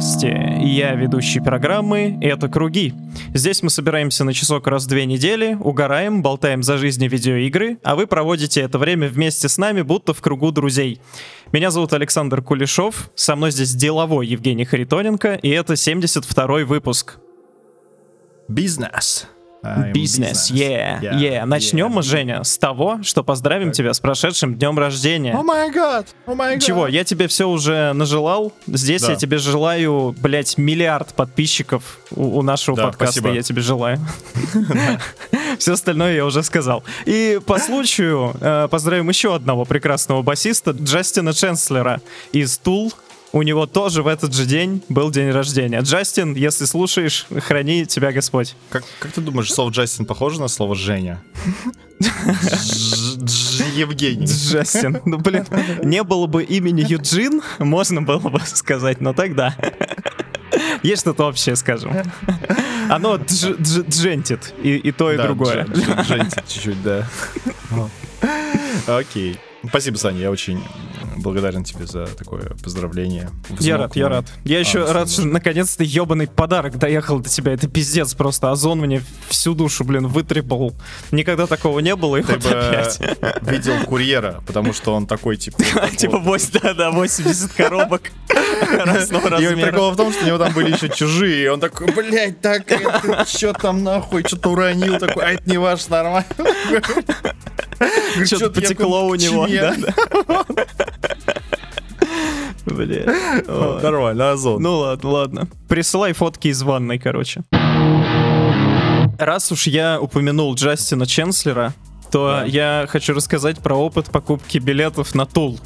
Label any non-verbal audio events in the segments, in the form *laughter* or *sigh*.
Здрасте, я ведущий программы «Это круги». Здесь мы собираемся на часок раз в две недели, угораем, болтаем за жизни видеоигры, а вы проводите это время вместе с нами, будто в кругу друзей. Меня зовут Александр Кулешов, со мной здесь деловой Евгений Харитоненко, и это 72-й выпуск. Бизнес. Бизнес, yeah, yeah. Начнем мы, Женя, с того, что поздравим тебя с прошедшим днем рождения. О май гад, о май гад. Чего, я тебе все уже нажелал. Здесь Да. я тебе желаю, блять, миллиард подписчиков у, у нашего Да, подкаста. спасибо. Я тебе желаю. *laughs* Все остальное я уже сказал. И по случаю э, поздравим еще одного прекрасного басиста, Джастина Ченслера из Тул. У него тоже в этот же день был день рождения. Джастин, если слушаешь, храни тебя Господь. Как, как ты думаешь, слово Джастин похоже на слово Женя? Евгений. Джастин. Ну, блин, не было бы имени Юджин, можно было бы сказать, но тогда. Есть что-то общее, скажем. Оно дж- дж- джентит, и, и то, и Да, другое. Дж- Дж- Джентит чуть-чуть, да. Окей. Спасибо, Саня, я очень благодарен тебе за такое поздравление. Я рад, я рад. Я еще А, рад, что наконец-то ебаный подарок доехал до тебя. Это пиздец просто. Озон мне всю душу, блин, вытребал. Никогда такого не было, и Ты вот бы опять. видел курьера, потому что он такой, типа... *laughs* Типа 8, да, да, 80 коробок *laughs* разного И размера. прикол в том, что у него там были еще чужие, и он такой, блядь, так, что там нахуй, что-то уронил, такой, а это не ваш, нормально. *laughs* Что-то «Чё-то я потекло у него, член». да, *laughs* Ой. Нормально, озон. Ну ладно, ладно. Присылай фотки из ванной, короче. Раз уж я упомянул Джастина Ченслера, то Да. я хочу рассказать про опыт покупки билетов на Tool.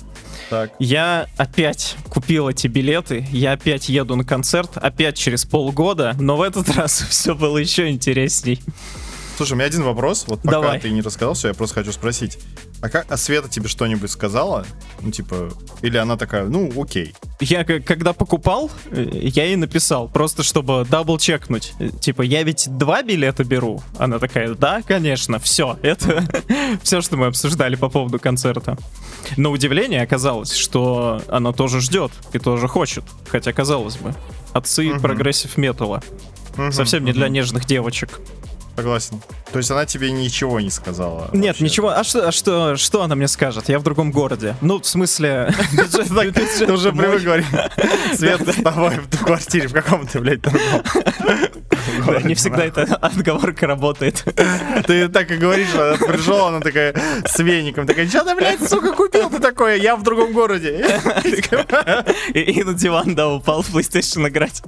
Так, Я опять купил эти билеты, я опять еду на концерт, опять через полгода, но в этот *laughs* раз все было еще интересней. слушай, у меня один вопрос, вот пока Давай. ты не рассказал все, я просто хочу спросить. А как, а Света тебе что-нибудь сказала? Ну, типа, или она такая, ну, окей. Я когда покупал, э, я ей написал, просто чтобы double чекнуть. Э, Типа, я ведь два билета беру. Она такая, да, конечно, все. *laughs* Это все, что мы обсуждали по поводу концерта. На удивление оказалось, что она тоже ждет и тоже хочет. Хотя, казалось бы, отцы прогрессив металла. Совсем не для нежных девочек. Согласен. То есть она тебе ничего не сказала? Нет, вообще? ничего. А что, а что, что она мне скажет? Я в другом городе. Ну, в смысле, *laughs* Ты уже привык говорить. *laughs* Свет, с тобой в квартире, в каком ты, блядь, другом. *laughs* Не всегда эта отговорка работает. Ты так и говоришь, она пришел, она такая с веником, такая, что ты, блядь, сука, купил ты такое? Я в другом городе. И, на диван, да, упал в PlayStation играть.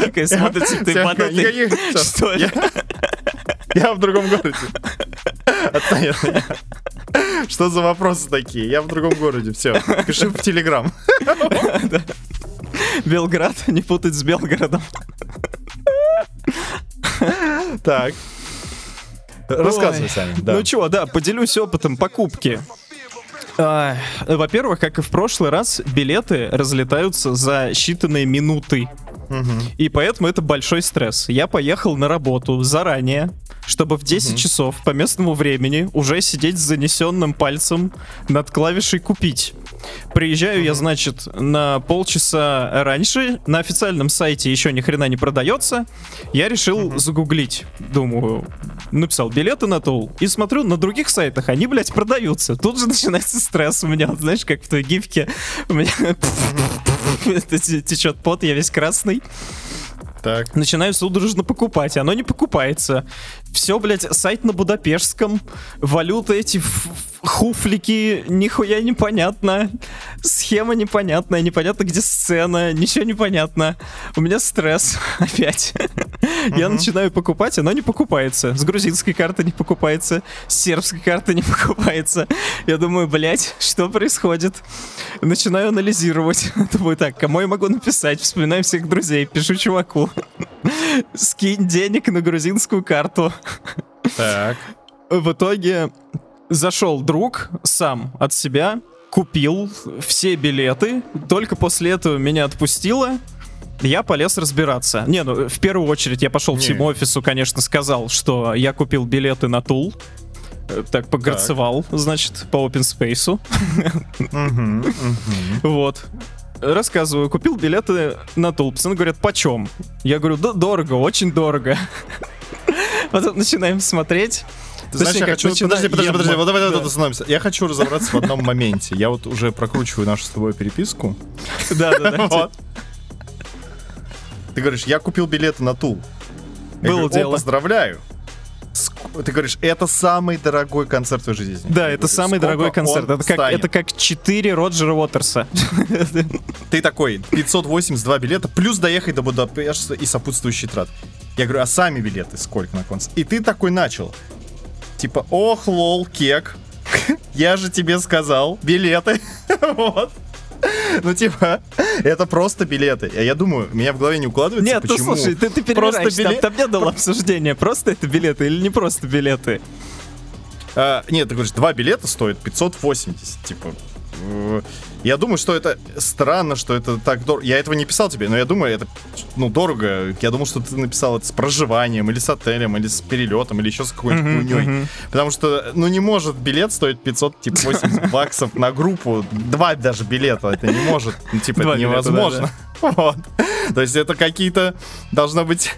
Такая смотрит, ты всё. Что это? Я в другом городе. Отстань от меня. Что за вопросы такие? Я в другом городе, все. Пиши в Телеграм. Белград, не путать с Белгородом. Так. Рассказывай. Саня. да. Ну чего, да, поделюсь опытом покупки. А, Во-первых, как и в прошлый раз, билеты разлетаются за считанные минуты. Мгм. И поэтому это большой стресс. Я поехал на работу заранее, чтобы в 10 часов по местному времени уже сидеть с занесенным пальцем над клавишей «Купить». Приезжаю я, значит, на полчаса раньше. На официальном сайте еще ни хрена не продается. Я решил загуглить. Думаю, написал билеты на Тул. И смотрю, на других сайтах они, блядь, продаются. Тут же *laughs* начинается стресс у меня. Вот знаешь, как в той гифке. У меня *laughs* *laughs* течет пот, я весь красный. Так. Начинаю судорожно покупать, оно не покупается. Все, блядь, сайт на Будапештском, валюта эти хуфлики, нихуя непонятно. Схема непонятная, непонятно где сцена, ничего непонятно. У меня стресс *laughs* опять. Я начинаю покупать, оно не покупается. С грузинской карты не покупается, с сербской карты не *laughs* покупается. Я думаю, блядь, что происходит? Начинаю анализировать. *laughs* Думаю, так, кому я могу написать? Вспоминаю всех друзей, пишу чуваку. Скинь денег на грузинскую карту. Так. В итоге зашел друг сам от себя, купил все билеты, только после этого меня отпустило. Я полез разбираться. Не, ну, в первую очередь я пошел Не. всему офису, конечно, сказал, что я купил билеты на Тул. Э, Так, погорцевал, значит, по open space. *laughs* Вот. рассказываю, купил билеты на тул. Пацаны говорят, почем? Я говорю, да дорого, очень дорого. *laughs* Потом начинаем смотреть. Ты знаешь, я хочу... Подожди, подожди, подожди, вот давай да. тут остановимся. Я хочу разобраться в одном моменте. Я вот уже прокручиваю нашу с тобой переписку. *laughs* Да, да, да. *laughs* Ты говоришь, я купил билеты на Тул. Было говорю, «О, дело. поздравляю. Ты говоришь, это самый дорогой концерт в твоей жизни. Да, это говорю, самый «Сколько дорогой концерт. он Это как, станет?» это как 4 Роджера Уотерса. *laughs* Ты такой, 582 билета, плюс доехать до Будапешта и сопутствующий трат. Я говорю, а сами билеты сколько на концерт? И ты такой начал. Типа, ох, лол, кек. Я же тебе сказал, билеты. *laughs* Вот. Ну, типа, это просто билеты. А Я думаю, меня в голове не укладывается, Нет, ну почему... слушай, ты, ты Просто перебираешь, там, билет- там не было обсуждения, просто это билеты или не просто билеты. А, нет, ты говоришь, два билета стоят 580, типа. Я думаю, что это странно, что это так дорого. Я этого не писал тебе, но я думаю, это ну дорого. Я думал, что ты написал это с проживанием, или с отелем, или с перелетом, или еще с какой-нибудь Мгм, хуйней. мгм. Потому что, ну, не может билет стоить 580 *laughs* баксов на группу. Два даже билета. Это не может. Ну, типа, это невозможно. *laughs* Вот. То есть это какие-то... Должно быть...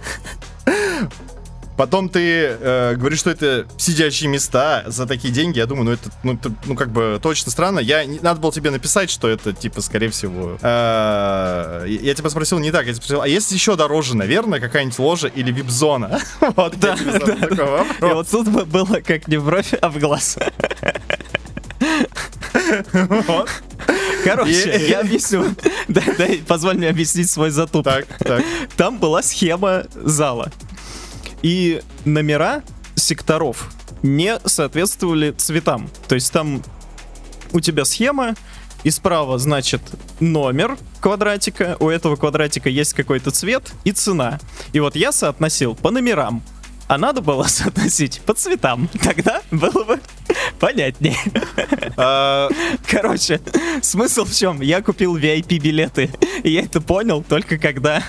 Потом ты э, говоришь, что это сидящие места за такие деньги. Я думаю, ну это, ну, это, ну как бы точно странно. Я не- надо было тебе написать, что это типа, скорее всего. э, я тебя спросил не так. Я тебя спросил, а есть еще дороже, наверное, какая-нибудь ложа или вип-зона? *laughs* Вот, тебе задал такой *laughs* И вот тут бы было как не в бровь, а в глаз. Вот. Короче, И- я объясню. Дай, дай, позволь мне объяснить свой затуп. Так, так. Там была схема зала. И номера секторов не соответствовали цветам. То есть там у тебя схема, и справа, значит, номер квадратика, у этого квадратика есть какой-то цвет и цена. И вот я соотносил по номерам, а надо было *laughs* соотносить по цветам. Тогда было бы *laughs* понятнее. А, Короче, *laughs* смысл в чем? Я купил VIP-билеты. И я это понял только когда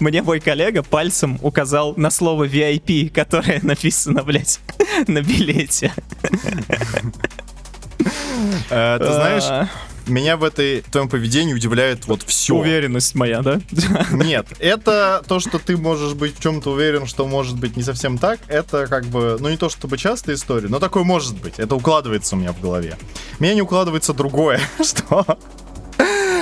мне мой коллега пальцем указал на слово VIP, которое написано, блядь, *laughs* на билете. э, Ты знаешь, А, меня в этой твоем поведении удивляет вот все. Уверенность моя, да? *laughs* Нет, это то, что ты можешь быть в чем-то уверен, что может быть не совсем так, это как бы, ну не то чтобы частая история, но такое может быть. Это укладывается у меня в голове. Меня не укладывается другое, *laughs* что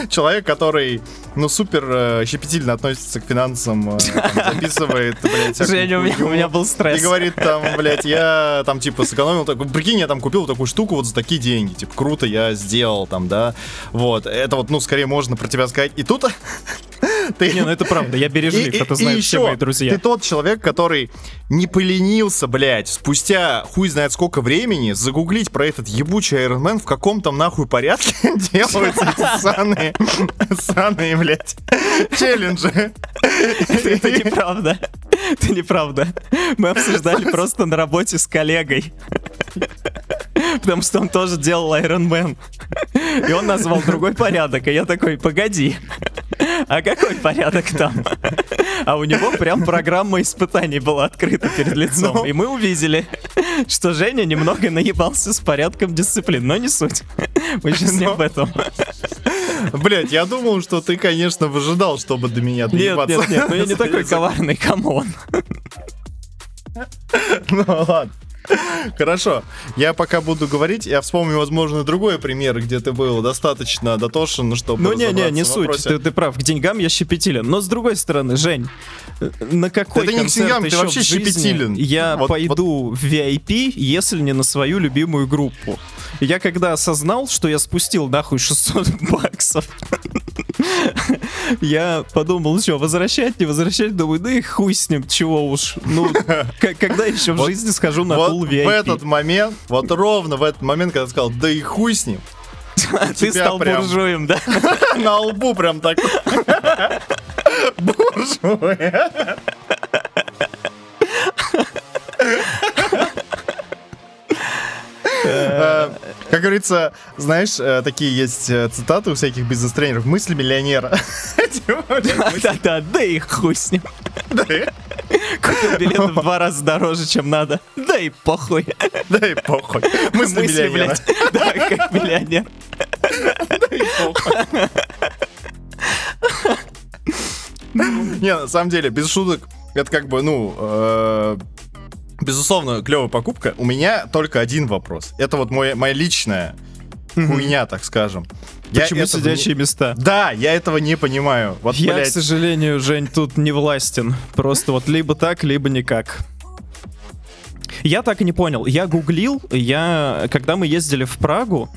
человек, который, ну, супер э, щепетильно относится к финансам, э, там, записывает, блядь, Женя, у меня, у меня был И стресс. говорит там, блядь, я там типа сэкономил, так, прикинь, я там купил такую штуку вот за такие деньги, типа, круто, я сделал там, да, вот, это вот, ну, скорее можно про тебя сказать. И тут *laughs* ты... Не, ну это правда, я бережлив, это знают все мои друзья. Ты тот человек, который не поленился, блядь, спустя хуй знает сколько времени загуглить про этот ебучий Iron Man, в каком там нахуй порядке *laughs* делаются эти *laughs* сраные, сраные, блядь, челленджи. Это, неправда. Это неправда. Мы обсуждали просто на работе с коллегой. Потому что он тоже делал Iron Man. И он назвал другой порядок. И я такой, погоди. А какой порядок там? А у него прям программа испытаний была открыта перед лицом. Ну. И мы увидели, что Женя немного наебался с порядком дисциплин. Но не суть. Мы сейчас не Ну. об этом. Блядь, я думал, что ты, конечно, выжидал, чтобы до меня Нет, доебаться. нет, нет, ну я не такой коварный, come on. Ну ладно. Хорошо, я пока буду говорить, я вспомню, возможно, другой пример, где ты был достаточно дотошен, чтобы Ну разобраться не в суть, ты, ты прав, к деньгам я щепетилен. Но с другой стороны, Жень, на какой Да ты не к концерт деньгам, ты вообще щепетилен. я Вот- пойду в VIP, если не на свою любимую группу? Я когда осознал, что я спустил нахуй 600 баксов, я подумал, что, возвращать, не возвращать? Думаю, да и хуй с ним, чего уж. Ну, когда еще в жизни схожу на пул в VIP? этот момент, вот ровно в этот момент, когда ты сказал, да и хуй с ним, Ты тебя стал буржуем, да? *laughs* на лбу прям так. *laughs* Буржуй. Как говорится, знаешь, э, такие есть э, цитаты у всяких бизнес-тренеров. *laughs* Мысли миллионера. Типа, блядь, Да-да, да и хуй с ним. Купил билет в два раза дороже, чем надо. Да и похуй. Да и похуй. Мысли Мысли, миллионера. блядь. *laughs* Да, как миллионер. Да и похуй. Не, на самом деле, без шуток, это как бы, ну, э, безусловно, клевая покупка. У меня только один вопрос. Это вот мой, моя личная хуйня, так скажем. Я Почему этого сидячие не- места? Да, я этого не понимаю. Вот, Я, блядь, к сожалению, Жень, тут не властен. Просто вот либо так, либо никак. Я так и не понял. Я гуглил, я, когда мы ездили в Прагу,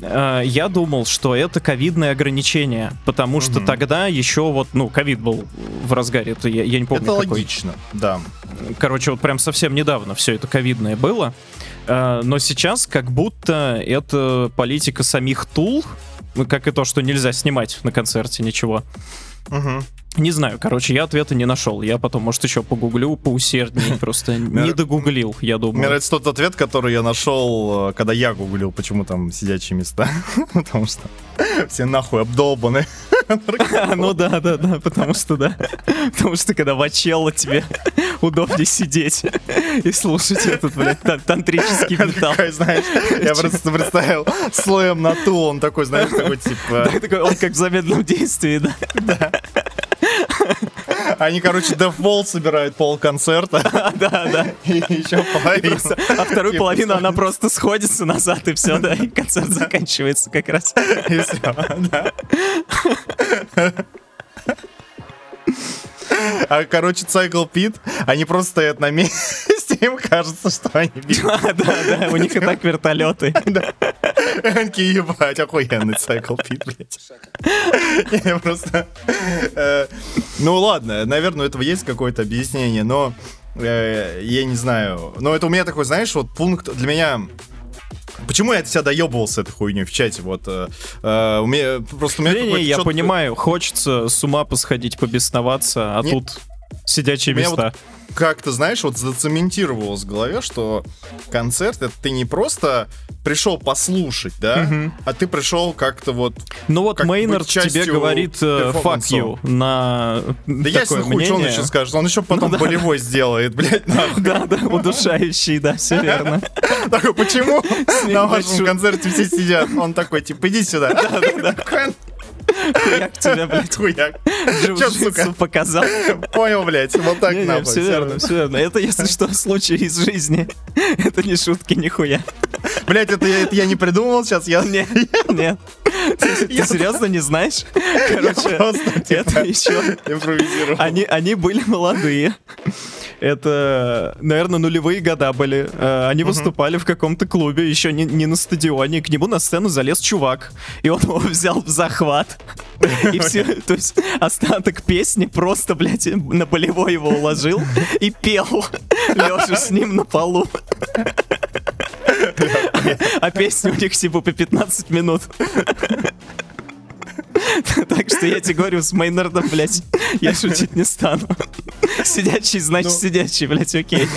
я думал, что это ковидное ограничение, потому что тогда еще вот, ну, ковид был в разгаре, это я, я не помню это какой. логично, да. Короче, вот прям совсем недавно все это ковидное было. Э, Но сейчас как будто это политика самих Тул, как и то, что нельзя снимать на концерте ничего. Мгм. Не знаю, короче, я ответа не нашел. Я потом, может, еще погуглю поусерднее. *laughs* Просто не Мне- догуглил, я Мне думаю. нравится тот ответ, который я нашел, э, когда я гуглил, почему там сидячие места. *laughs* Потому что все нахуй обдолбаны. *laughs* Ну да, да, да, потому что да. Потому что когда вачелло тебе удобнее сидеть и слушать этот, блядь, тан- тантрический металл. Такой, знаешь, я просто представил слоем на ту, он такой, знаешь, такой типа... Да, такой, Он как в замедленном действии, да. Они, короче, дефолт собирают пол концерта. *laughs* Да, да. И еще половину. А вторую половину она просто сходится назад, и все, да, и концерт заканчивается как раз. И все, да. А, короче, Cycle Pit, они просто стоят на месте, *laughs* им кажется, что они бегут. *laughs* Да, да, да, у них и так вертолеты. *laughs* Такие, ебать, охуенный Cycle Pit, блядь. Я просто... э, Ну ладно, наверное, у этого есть какое-то объяснение, но э, я не знаю. Но это у меня такой, знаешь, вот пункт для меня... Почему я себя доебывал с этой хуйней в чате? Вот э, э, у меня просто у меня Не, я чётко- понимаю, хочется с ума посходить, побесноваться, а Не- тут сидячие места. как-то, знаешь, вот зацементировалось в голове, что концерт это ты не просто пришел послушать, да, Мгм. а ты пришел как-то вот. Ну вот Мейнард тебе говорит э, fuck you на Да такое хуй, что он еще скажет? Он еще потом Ну да. болевой сделает, блядь, *laughs* нахуй. Да, да, удушающий, да, все *laughs* верно. Такой, почему на вашем концерте все сидят? Он такой, типа, иди сюда. Такой, Хуяк тебя, блядь, Хуяк. Джиу-джитсу показал. Понял, блядь, вот так нахуй. все верно, все верно. Это, если что, случай из жизни. Это не шутки, нихуя. Блядь, это я, это я не придумал сейчас, я... Нет, *laughs* нет. Ты, ты Я серьезно не знаешь? *laughs* Короче, просто, типа, это еще... импровизировал. Они, они были молодые. Это, наверное, нулевые года были. Э, Они выступали в каком-то клубе, еще не, не на стадионе. К нему на сцену залез чувак. И он его взял в захват. И все, то есть остаток песни просто, блядь, на болевой его уложил и пел, лежа с ним на полу. А песни у них типа по 15 минут. *laughs* Так что я тебе говорю, с Мейнардом, блядь, я шутить не стану. Сидячий, значит Ну. сидячий, блядь, окей.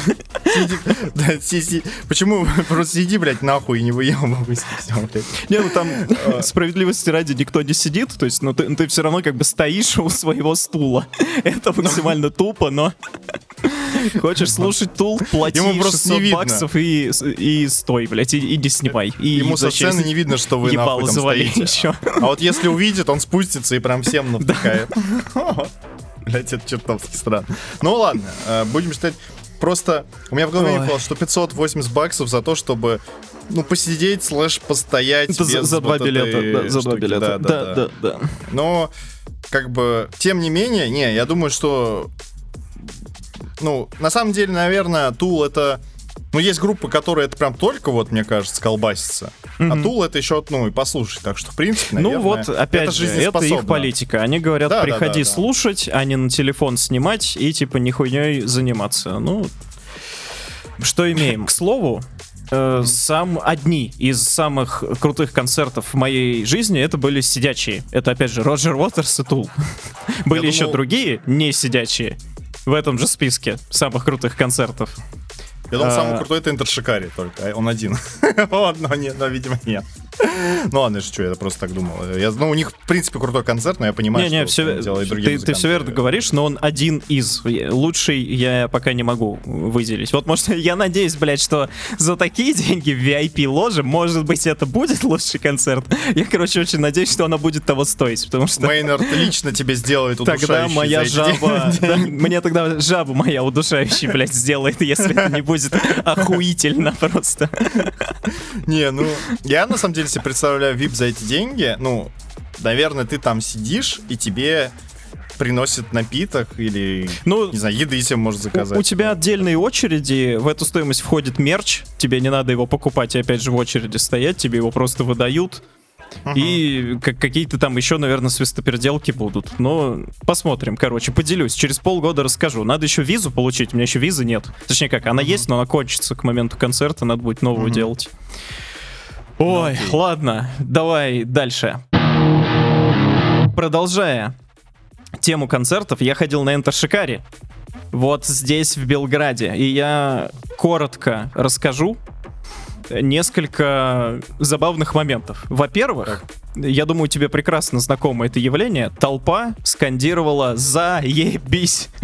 Сиди, да, си- си- Почему просто сиди, блядь, нахуй и не выебывайся. *laughs* Не, ну там справедливости ради никто не сидит, то есть, ну ты, все равно как бы стоишь у своего стула. Это максимально тупо, но хочешь слушать тул, плати Ему просто не 600 видно. баксов и, и стой, блядь, и, и не снимай. И Ему со сцены не видно, что вы нахуй там стоите. еще. А вот если увидит, он спустится и прям всем *laughs* навтыкает. *laughs* Блять, это чертовски странно. Ну ладно, э, будем считать. Просто у меня в голове Ой. было, что 580 баксов за то, чтобы ну, посидеть, слэш, постоять. Это за, за два вот этой билета, да, за два билета. Да, да, да. да. Но, как бы, тем не менее, не, я думаю, что, ну, на самом деле, наверное, Tool это, ну, есть группы, которые это прям только, вот, мне кажется, колбасится. А Мгм. Tool это еще, ну, и послушать. Так что, в принципе, Ну наверное, вот, опять это же, это их политика. Они говорят, Да, да, приходи да, да. слушать, а не на телефон снимать и типа нихуйней заниматься. Ну, что имеем? К слову, э, сам одни из самых крутых концертов в моей жизни это были сидячие. Это опять же Роджер Уотерс и Тул. *laughs* Были еще другие не сидячие в этом же списке самых крутых концертов. Я думал, А. самый крутой это Интершикари только, а он один. *laughs* Вот, но, нет, но, видимо, нет. Ну ладно, что, я просто так думал. Я, ну, у них, в принципе, крутой концерт, но я понимаю, Не-не, что все, он делает другие ты, ты все верно говоришь, но он один из. Лучший я пока не могу выделить. Вот, может, *laughs* я надеюсь, блядь, что за такие деньги в VIP-ложе, может быть, это будет лучший концерт. Я, короче, очень надеюсь, что она будет того стоить, потому что... Мейнард *laughs* лично тебе сделает Тогда удушающий моя за эти жаба... да, мне тогда жаба моя удушающая, блядь, сделает, если это не будет охуительно просто. Не, ну, я на самом деле себе представляю VIP за эти деньги. Ну, наверное, ты там сидишь, и тебе приносят напиток или, Ну, не знаю, еды себе может У, заказать. у тебя отдельные очереди, в эту стоимость входит мерч, тебе не надо его покупать и опять же в очереди стоять, тебе его просто выдают. И как- какие-то там еще, наверное, свистоперделки будут. Но посмотрим, короче, поделюсь. Через полгода расскажу. Надо еще визу получить, у меня еще визы нет. Точнее как, она есть, но она кончится к моменту концерта, надо будет новую делать. Ой, ладно, давай дальше. Продолжая тему концертов, я ходил на Enter Shikari. Вот здесь, в Белграде. И я коротко расскажу несколько забавных моментов. Во-первых, я думаю, тебе прекрасно знакомо это явление. Толпа скандировала «Заебись!» *laughs*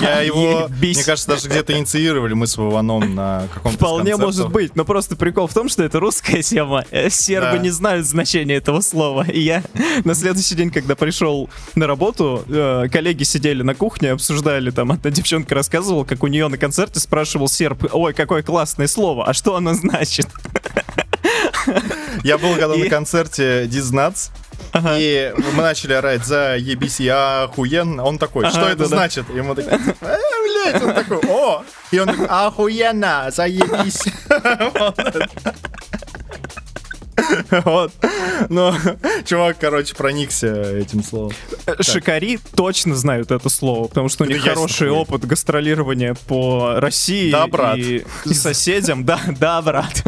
Я его, «Заебись!» мне кажется, даже где-то инициировали мы с Вованом на каком-то Вполне может быть, но просто прикол в том, что это русская тема. Э, Сербы Да. не знают значения этого слова. И я *laughs* на следующий день, когда пришел на работу, э, коллеги сидели на кухне, обсуждали, там одна девчонка рассказывала, как у нее на концерте спрашивал серб, ой, какое классное слово, а что оно *laughs* значит? Я был когда И- на концерте Дизнатс, Ага. и мы начали орать за ебись, я охуенно. Он такой, что Ага, это да-да. значит? И мы такие, «Э, блядь, он такой, о! И он такой, охуенно, заебись. Вот. Ну, чувак, короче, проникся этим словом. Э, Шикари точно знают это слово, потому что у Да них хороший опыт гастролирования по России Да, брат. И, и соседям. Да, да, брат.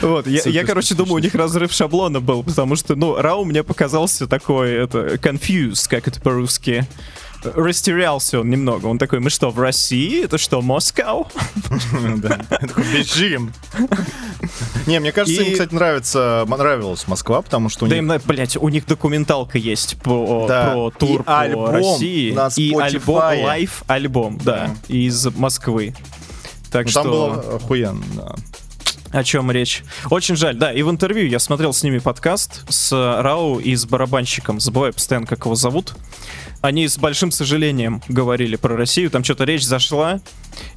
Вот, я, короче, думаю, у них разрыв шаблона был, потому что, ну, Рау мне показался такой, это, confused, как это по-русски. Растерялся он немного. Он такой, мы что, в России? Это что, Москва? *laughs* Да. Такой, Бежим. Не, мне кажется, им, кстати, нравится, нравилась Москва, потому что у Да них им, на- блядь, у них документалка есть Да. про тур по России. и альбом, live альбом, да, из Москвы. Так ну, что... там было охуенно. Да. О чем речь? Очень жаль, да. И в интервью я смотрел с ними подкаст с Рау и с барабанщиком. Забываю постоянно, как его зовут. Они с большим сожалением говорили про Россию. Там что-то речь зашла.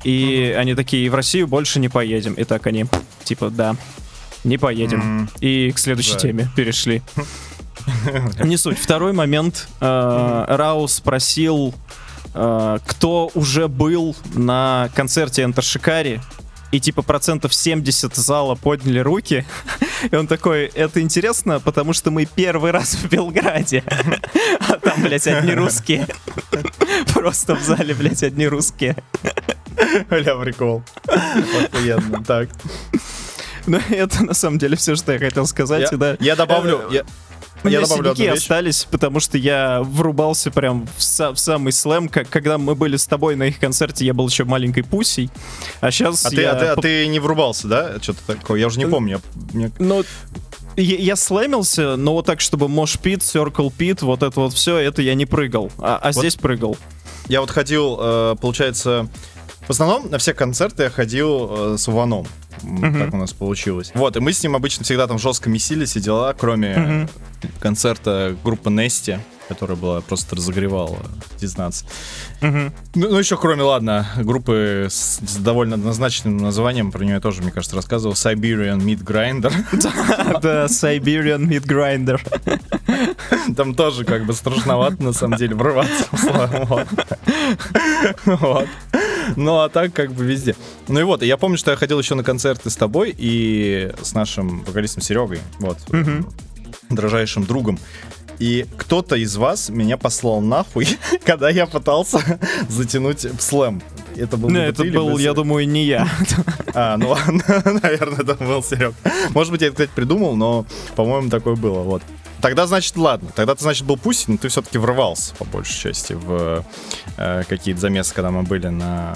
И они такие, в Россию больше не поедем. И так они, типа, да, не поедем. М. И к следующей Жаль. теме перешли. *laughs* Не суть. Второй момент. Э, Рау спросил, э, кто уже был на концерте Enter Shikari, и типа процентов 70 зала подняли руки. *laughs* И он такой, это интересно, потому что мы первый раз в Белграде. А там, блядь, одни русские. *laughs* Просто в зале, блядь, одни русские. Бля, прикол. Охуенно. Так. Ну, это на самом деле все, что я хотел сказать. Я, да. я добавлю. Я, я добавлю одну вещь. остались, потому что я врубался прям в, са- в самый слэм, как, когда мы были с тобой на их концерте, я был еще маленькой пусей, а сейчас А ты, я... а, ты, а ты не врубался, да? Что-то такое. Я уже не помню. Я- мне- Ну, я, я слэмился, но вот так, чтобы Мош Пит, Circle Пит, вот это вот все, это я не прыгал, а, а Вот здесь прыгал. Я вот ходил, э, получается, в основном на все концерты я ходил э, с Вованом. Мгм. Так у нас получилось. Вот, и мы с ним обычно всегда там жестко месились и дела, кроме Мгм. концерта группы Нести, которая была просто разогревала Дизнаться. Мгм. Ну, ну, еще кроме, ладно, группы с, с довольно однозначным названием, про нее я тоже, мне кажется, рассказывал, Siberian Meat Grinder. *laughs* Да, Siberian Meat Grinder. Там тоже как бы страшновато, на самом деле, врываться. *laughs* Вот. Ну, а так как бы везде. Ну и вот, я помню, что я ходил еще на концерты с тобой и с нашим вокалистом Серегой, вот, Мгм. дрожайшим другом. И кто-то из вас меня послал нахуй, *laughs* когда я пытался *laughs* затянуть в слэм. Это был Не, либо это был, я думаю, не я. А, ну ладно, *laughs* наверное, это был Серег. Может быть, я это, кстати, придумал, но, по-моему, такое было, вот. Тогда, значит, ладно. Тогда ты, значит, был пусть, но ты все-таки врывался, по большей части, в э, какие-то замесы, когда мы были на...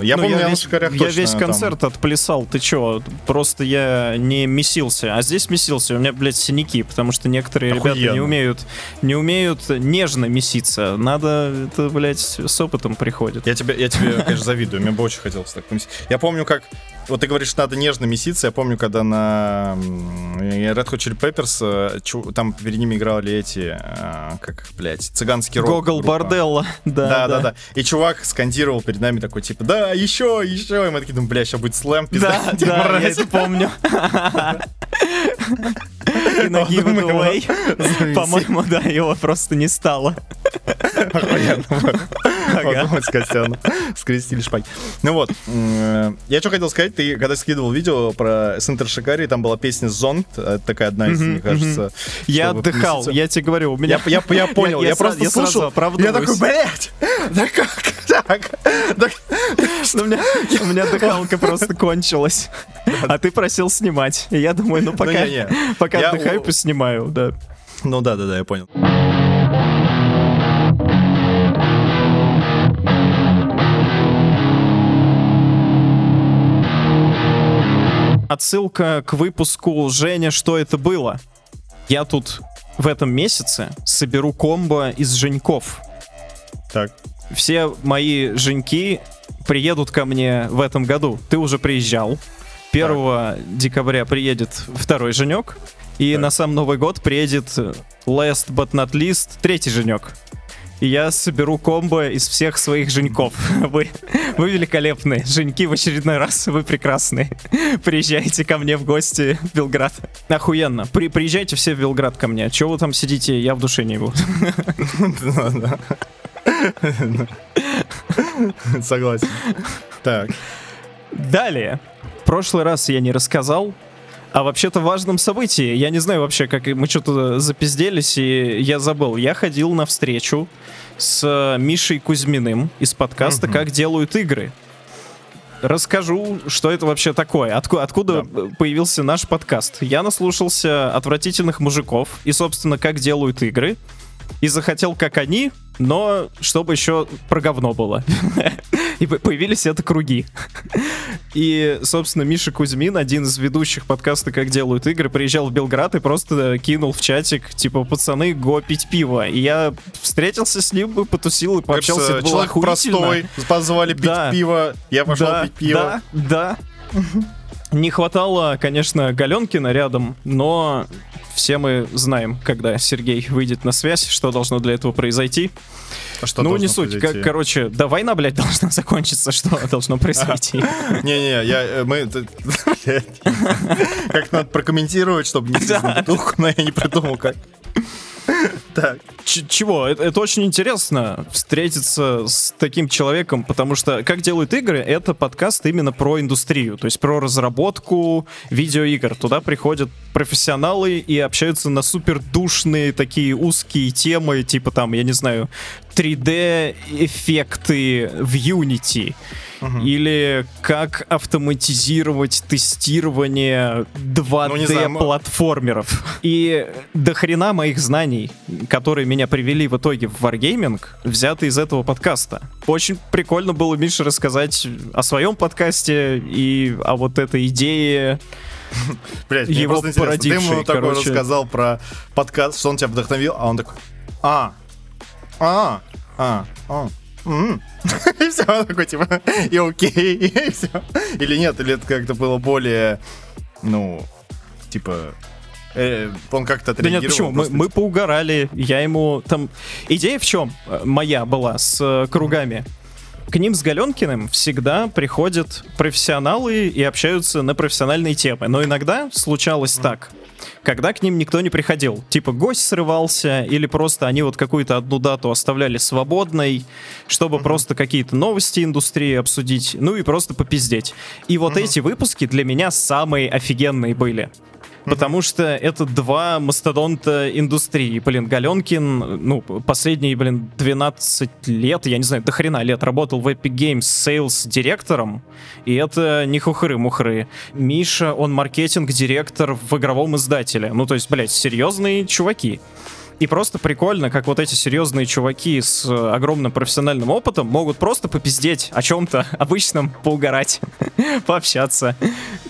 Я Ну, помню, я, на весь, я точно весь там- концерт отплясал, ты чё? Просто я не месился. А здесь месился, у меня, блядь, синяки, потому что некоторые ребята не Охуенно. умеют, не умеют нежно меситься. Надо, это, блядь, с опытом приходит. Я тебе, я тебе, конечно, завидую. Мне бы очень хотелось так помесить. Я помню, как... Вот ты говоришь, надо нежно меситься. Я помню, когда на Red Hot Chili Peppers э, там перед ними играли эти, э, как, блядь, цыганский рок. Гогол. Борделла. *laughs* Да, Да, да, да. И чувак скандировал перед нами такой, типа, да, еще, еще. И мы такие, думаем, бля, сейчас будет слэм, пизда. Да, Типа, да, я мразь. это помню. *laughs* И на Give It Away, по-моему, да, его просто не стало. Охуенно. Ага. С Костяном *laughs* скрестили шпаги. Ну вот, м, я что хотел сказать, ты когда скидывал видео про Сентер Шикари, там была песня «Зонт», это такая одна из, мне кажется. Я отдыхал, я тебе говорю, у меня... Я, *laughs* понял, я, просто слушал, я такой, блядь, да как *laughs* так? Ну, у меня, дыхалка просто кончилась. А ты просил снимать. И я думаю, ну пока, не-не. пока отдыхаю, у- пусть снимаю, да. Ну да, да, да, я понял. Отсылка к выпуску Женя, что это было. Я тут в этом месяце соберу комбо из Женьков. Так, Все мои Женьки приедут ко мне в этом году. Ты уже приезжал. 1 декабря приедет второй Женек. И Так. на сам Новый год приедет last but not least третий Женек. И я соберу комбо из всех своих Женьков. *laughs* Вы, вы великолепные. Женьки в очередной раз. Вы прекрасные. Приезжайте ко мне в гости в Белград. Охуенно. При, приезжайте все в Белград ко мне. Чего вы там сидите, я в душе не буду. *laughs* согласен. Так, Далее. В прошлый раз я не рассказал о вообще-то важном событии. Я не знаю вообще, как мы что-то запизделись, и я забыл. Я ходил на встречу с Мишей Кузьминым из подкаста Мгм. «Как делают игры». Расскажу, что это вообще такое. Отку- откуда появился наш подкаст. Я наслушался отвратительных мужиков и, собственно, как делают игры. И захотел, как они, но чтобы еще про говно было. *laughs* И по- появились это круги. И, собственно, Миша Кузьмин, один из ведущих подкаста «Как делают игры», приезжал в Белград и просто кинул в чатик, типа, пацаны, го пить пиво. И я встретился с ним, потусил и пообщался. Кажется, это было человек простой, позвали пить Да. пиво, я пошел да, пить пиво. Да, да. Не хватало, конечно, Галенкина рядом, но все мы знаем, когда Сергей выйдет на связь, что должно для этого произойти. А что ну, не суть. Как, короче, да война, блядь, *laughs* должна закончиться. Что должно произойти? *laughs* Не-не, я, э, мы... *laughs* Как надо прокомментировать, чтобы не бутылку, но я не придумал как. Так, чего? Это, это очень интересно встретиться с таким человеком, потому что как делают игры, это подкаст именно про индустрию, то есть про разработку видеоигр. Туда приходят профессионалы и общаются на супер душные такие узкие темы, типа там, я не знаю, 3D эффекты в Unity. Или как автоматизировать тестирование 2D Ну. И до хрена моих знаний, которые меня привели в итоге в Wargaming, взяты из этого подкаста. Очень прикольно было Мише рассказать о своем подкасте и о вот этой идее. *laughs* блядь, мне Его просто. Ты ему такой рассказал про подкаст, что он тебя вдохновил, а он такой, а, а, а, а, м». *laughs* И все, такой, типа, и окей, и все. Или нет, или это как-то было более, ну, типа, э, он как-то Да нет, почему? Мы, просто, мы поугорали, я ему там... Идея в чем э, моя была с э, кругами? К ним с Галенкиным всегда приходят профессионалы и общаются на профессиональные темы. Но иногда случалось так, когда к ним никто не приходил. Типа гость срывался, или просто они вот какую-то одну дату оставляли свободной, чтобы просто какие-то новости индустрии обсудить, ну и просто попиздеть. И вот эти выпуски для меня самые офигенные были. Потому что это два мастодонта индустрии. Блин, Галенкин, ну, последние, блин, 12 лет, я не знаю, до хрена лет, работал в Epic Games sales директором, и это не хухры-мухры. Миша, он маркетинг-директор в игровом издателе. Ну, то есть, блядь, серьезные чуваки. И просто прикольно, как вот эти серьезные чуваки с э, огромным профессиональным опытом могут просто попиздеть о чем-то *laughs* обычном, поугарать, *laughs* пообщаться.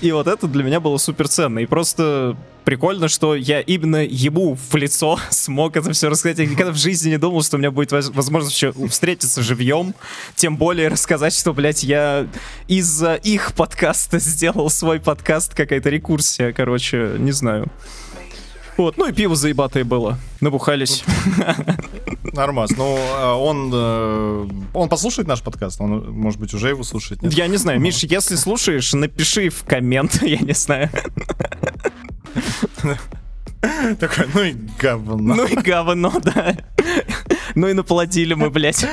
И вот это для меня было супер ценно. И просто прикольно, что я именно ему в лицо *laughs* смог это все рассказать. Я никогда в жизни не думал, что у меня будет возможность еще встретиться живьем. Тем более рассказать, что, блядь, я из-за их подкаста сделал свой подкаст, какая-то рекурсия, короче, не знаю. Вот, ну и пиво заебатое было. Набухались. Нормас. Ну, а он, э, он послушает наш подкаст? Он, может быть, уже его слушает? Нет? Я не знаю. Миш, если слушаешь, напиши в коммент, *laughs* я не знаю. Такой, ну и говно. Ну и говно, да. Ну и наплодили мы, блядь.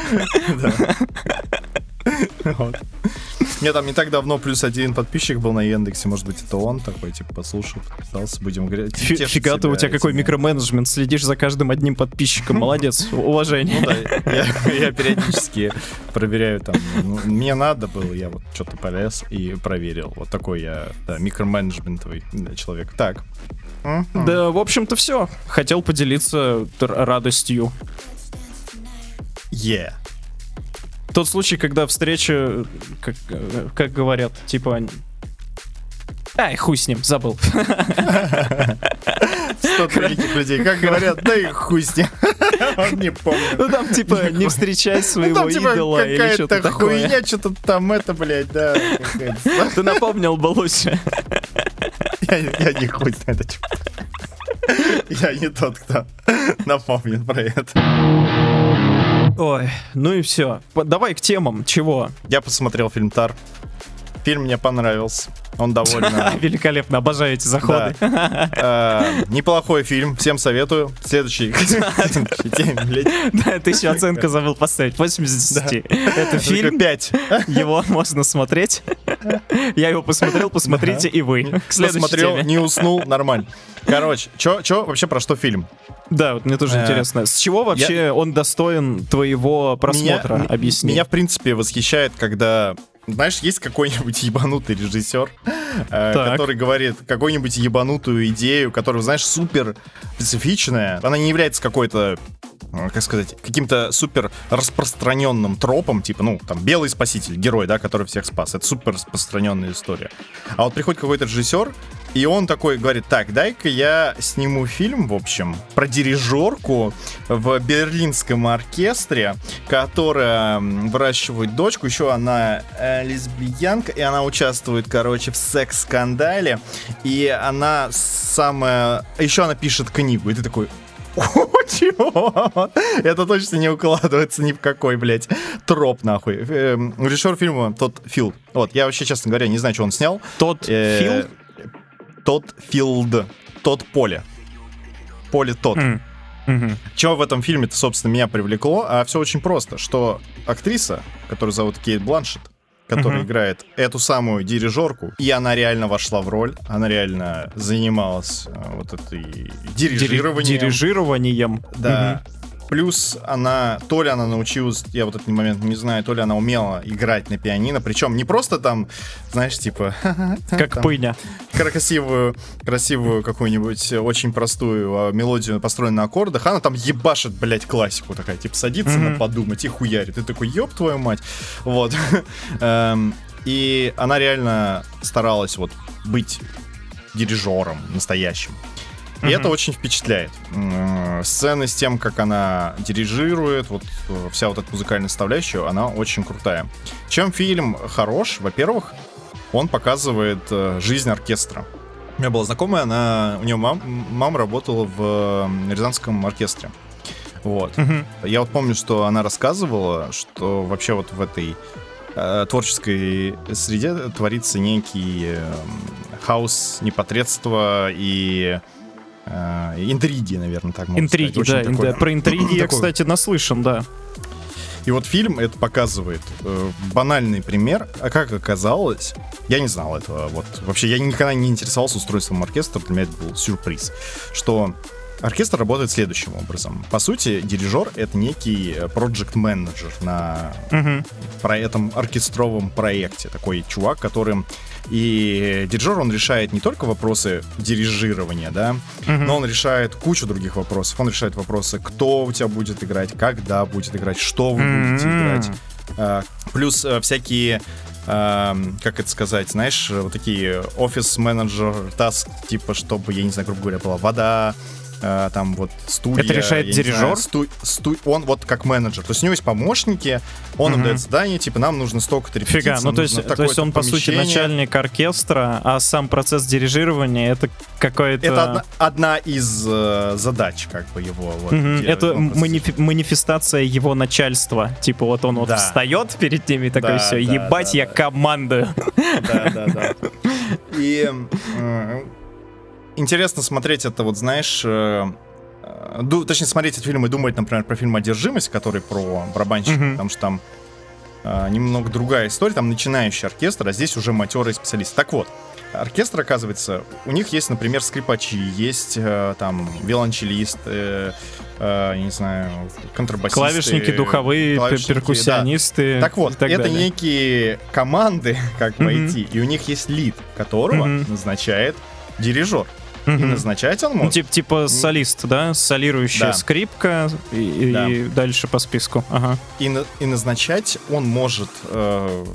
Мне там не так давно плюс один подписчик был на Яндексе, может быть, это он такой, типа, послушал, подписался, будем говорить. Фига ты, у тебя какой микроменеджмент, следишь за каждым одним подписчиком, молодец, *laughs* уважение. Ну да, я периодически проверяю там, ну, мне надо было, я вот что-то полез и проверил. Вот такой я, да, микроменеджментовый человек. Так. Да, в общем-то, все. Хотел поделиться радостью. Yeah тот случай, когда встреча, как, как говорят, типа... Ай, хуй с ним, забыл. Сто великих людей, как говорят, да и хуй с ним. *laughs* Он не помнит. Ну там типа не встречай своего ну, типа, идола или что-то такое. Какая-то что-то там это, блядь, да. Ты напомнил лучше. Я, я не хуй на это. Я не тот, кто напомнит про это. Ой, ну и все. Давай к темам. Чего? Я посмотрел фильм Тар. Фильм мне понравился. Он довольно... *laughs* Великолепно, обожаю эти заходы. Э, неплохой фильм, всем советую. Следующий. *laughs* Да, ты еще оценку забыл поставить. 8 из 10. Это фильм. 5. Его можно смотреть. Я его посмотрел, посмотрите и вы. Посмотрел, не уснул, нормально. Короче, что вообще про что фильм? Да, вот мне тоже э, интересно. С чего вообще он достоин твоего просмотра? Объясни. Меня, в принципе, восхищает, когда знаешь, есть какой-нибудь *laughs* ебанутый режиссер, э, который говорит какую-нибудь ебанутую идею, которая, знаешь, супер специфичная. Она не является какой-то как сказать, каким-то супер распространенным тропом, типа, ну, там, белый спаситель, герой, да, который всех спас. Это супер распространенная история. А вот приходит какой-то режиссер, и он такой говорит, так, дай-ка я сниму фильм, в общем, про дирижерку в берлинском оркестре, которая выращивает дочку, еще она э, лесбиянка, и она участвует, короче, в секс-скандале, и она самая... Еще она пишет книгу, и ты такой, чего? Это точно не укладывается ни в какой, блядь, троп, нахуй. Эм, режиссер фильма тот Фил. Вот, я вообще, честно говоря, не знаю, что он снял. Тот э, Фил? тот Филд, тот Поле. Поле тот. Mm-hmm. Чего в этом фильме-то, собственно, меня привлекло? А все очень просто, что актриса, которую зовут Кейт Бланшет, которая mm-hmm. играет эту самую дирижерку, и она реально вошла в роль, она реально занималась э, вот этой дирижированием. Дирижированием. Да. Mm-hmm. Плюс она, то ли она научилась, я вот этот момент не знаю, то ли она умела играть на пианино, причем не просто там, знаешь, типа... *laughs* Как там, пыня. Красивую, красивую какую-нибудь очень простую а, мелодию, построенную на аккордах, она там ебашит, блядь, классику такая, типа садится mm-hmm. на подумать и хуярит. Ты такой, ёб твою мать. Вот. *laughs* Эм, и она реально старалась вот быть дирижером настоящим. И это очень впечатляет. Сцены с тем, как она дирижирует, вот э, вся вот эта музыкальная составляющая, она очень крутая. Чем фильм хорош? Во-первых, он показывает э, жизнь оркестра. У меня была знакомая, она, у нее мам, мама работала в Рязанском оркестре. Вот. Я вот помню, что она рассказывала, что вообще вот в этой э, творческой среде творится некий э, хаос непотребства и э, интриги, наверное, так можно Интриги, сказать. да, такое... про интриги я, кстати, наслышан, да. И вот фильм это показывает. Э, банальный пример. А как оказалось, я не знал этого. Вот вообще я никогда не интересовался устройством оркестра. Для меня это был сюрприз. Что Оркестр работает следующим образом. По сути, дирижер — это некий проект менеджер на Мгм. про этом оркестровом проекте. Такой чувак, которым и дирижер, он решает не только вопросы дирижирования, да, Мгм. но он решает кучу других вопросов. Он решает вопросы, кто у тебя будет играть, когда будет играть, что вы будете М. играть. А, Плюс э, всякие эм, как это сказать, знаешь, вот такие офис-менеджер таск, типа, чтобы, я не знаю, грубо говоря, была вода, э, там вот студия. Это решает дирижер? знаю, сту- сту- он вот как менеджер. То есть у него есть помощники, он им Мгм. дает задание, типа, нам нужно столько-то репетиций. Фига, ну то есть, то есть он по сути помещение. начальник оркестра, а сам процесс дирижирования это какое-то... Это одна, одна из э, задач, как бы, его. Вот, где Это манифи- манифестация его начальства. Типа вот он вот Да. встает перед ними и такой, Да, все, да, ебать, да, я да. командую. Да, да, да. *laughs* И интересно смотреть это, вот знаешь, э, э, ду- точнее смотреть этот фильм и думать, например, про фильм «Одержимость», который про барабанщика, Мгм. потому что там э, немного другая история, там начинающий оркестр, а здесь уже матерый специалист. Так вот, оркестр, оказывается, у них есть, например, скрипачи, есть э, там виолончелист, э, э, я не знаю, контрабасисты. Клавишники, духовые, клавишники, да. перкуссионисты. Так вот, так это далее. некие команды, *laughs* как Мгм. войти, и у них есть лид, которого Мгм. назначает дирижер. И Мгм. назначать он Ну, может. тип- типа солист, да? Солирующая Да. скрипка и, и Да. дальше по списку. Ага. И, на- и назначать он может э,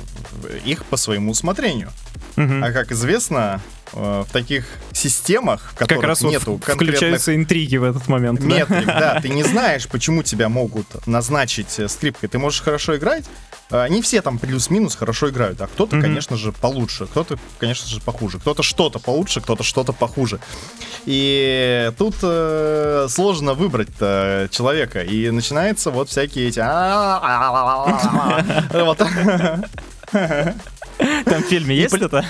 их по своему усмотрению. Мгм. А как известно, э, в таких системах, в которых Как раз вот нету в- конкретных включаются интриги в этот момент. да? метрик, да, ты не *laughs* знаешь, почему тебя могут назначить э, скрипкой. Ты можешь хорошо играть, э, не все там плюс-минус хорошо играют, а кто-то, Мгм. конечно же, получше, кто-то, конечно же, похуже, кто-то что-то получше, кто-то что-то похуже. И тут э, сложно выбрать человека, и начинается вот всякие эти... Там в фильме есть это?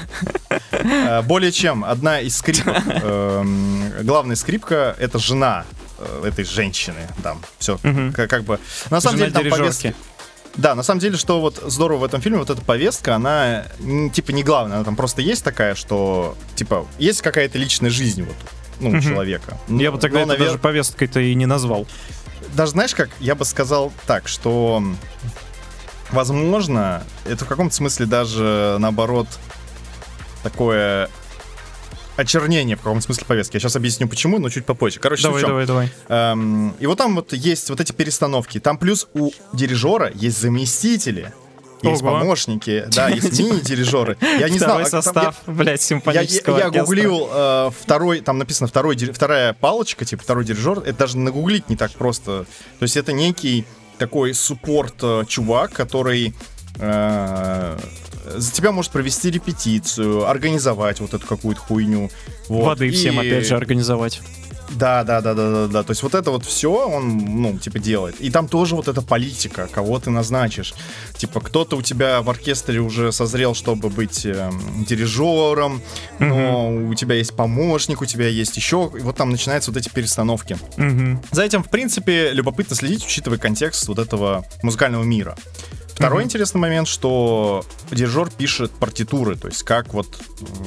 Э, Более чем одна из скрипок, *laughs* эм, главная скрипка, это жена э, этой женщины, там, все, как, бы, на самом деле там повестки, да, на самом деле, что вот здорово в этом фильме, вот эта повестка, она типа не главная, она там просто есть такая, что типа есть какая-то личная жизнь вот, ну, у Мгм. человека. Я бы тогда Но, это навер- даже повесткой-то и не назвал. даже знаешь как, я бы сказал так, что возможно, это в каком-то смысле даже наоборот такое очернение в каком-то смысле повестки. Я сейчас объясню почему, но чуть попозже. Короче, Давай, давай, давай. Эм, и вот там вот есть вот эти перестановки. Там плюс у дирижера есть заместители, есть Ого. помощники, да, *laughs* есть мини-дирижеры. Я не знал, а состав, блядь, симфонического я гуглил э, второй, там написано второй, вторая палочка, типа второй дирижер. Это даже нагуглить не так просто. То есть это некий такой суппорт э, чувак, который э, за тебя может провести репетицию, организовать вот эту какую-то хуйню. Вот. Воды всем, И- опять же, организовать. Да, да, да, да, да, да. То есть вот это вот все он, ну, типа, делает. И там тоже вот эта политика, кого ты назначишь. Типа, кто-то у тебя в оркестре уже созрел, чтобы быть эм, дирижером, но у тебя есть помощник, у тебя есть еще. И вот там начинаются вот эти перестановки. Мгм. За этим, в принципе, любопытно следить, учитывая контекст вот этого музыкального мира. Второй Мгм. интересный момент, что дирижер пишет партитуры, то есть как вот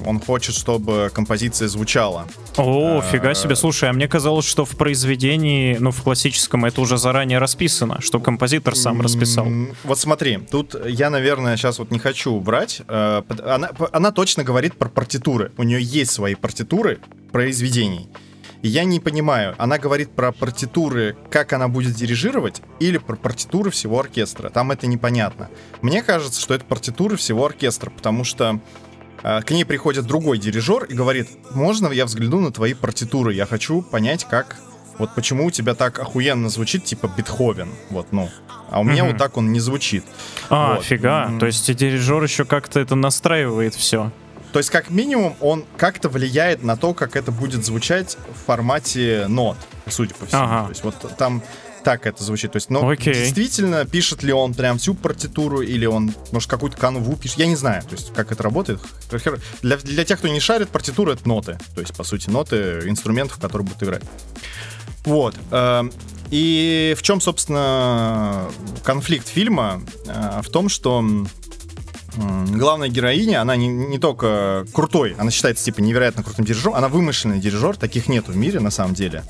он хочет, чтобы композиция звучала. О, А, фига себе. Слушай, а мне казалось, что в произведении, ну, в классическом, это уже заранее расписано, что композитор сам расписал. Вот смотри, тут я, наверное, сейчас вот не хочу брать. э, Она, она точно говорит про партитуры. У нее есть свои партитуры произведений. И я не понимаю, она говорит про партитуры, как она будет дирижировать, или про партитуры всего оркестра. Там это непонятно. Мне кажется, что это партитуры всего оркестра, потому что э, к ней приходит другой дирижер и говорит, можно я взгляну на твои партитуры? Я хочу понять, как... Вот почему у тебя так охуенно звучит, типа Бетховен. Вот, ну. А у меня Мгм. вот так он не звучит. А, Вот. фига. М. То есть дирижер еще как-то это настраивает все. То есть, как минимум, он как-то влияет на то, как это будет звучать в формате нот, судя по всему. Ага. То есть, вот там так это звучит. То есть, но Окей. действительно, пишет ли он прям всю партитуру, или он, может, какую-то канву пишет, я не знаю, то есть, как это работает. Для, для тех, кто не шарит, партитура — это ноты. То есть, по сути, ноты инструментов, которые будут играть. Вот. эм, И в чем, собственно, конфликт фильма? Э, в том, что главная героиня, она не, не только крутой, она считается типа невероятно крутым дирижером, она вымышленный дирижер, таких нет в мире на самом деле.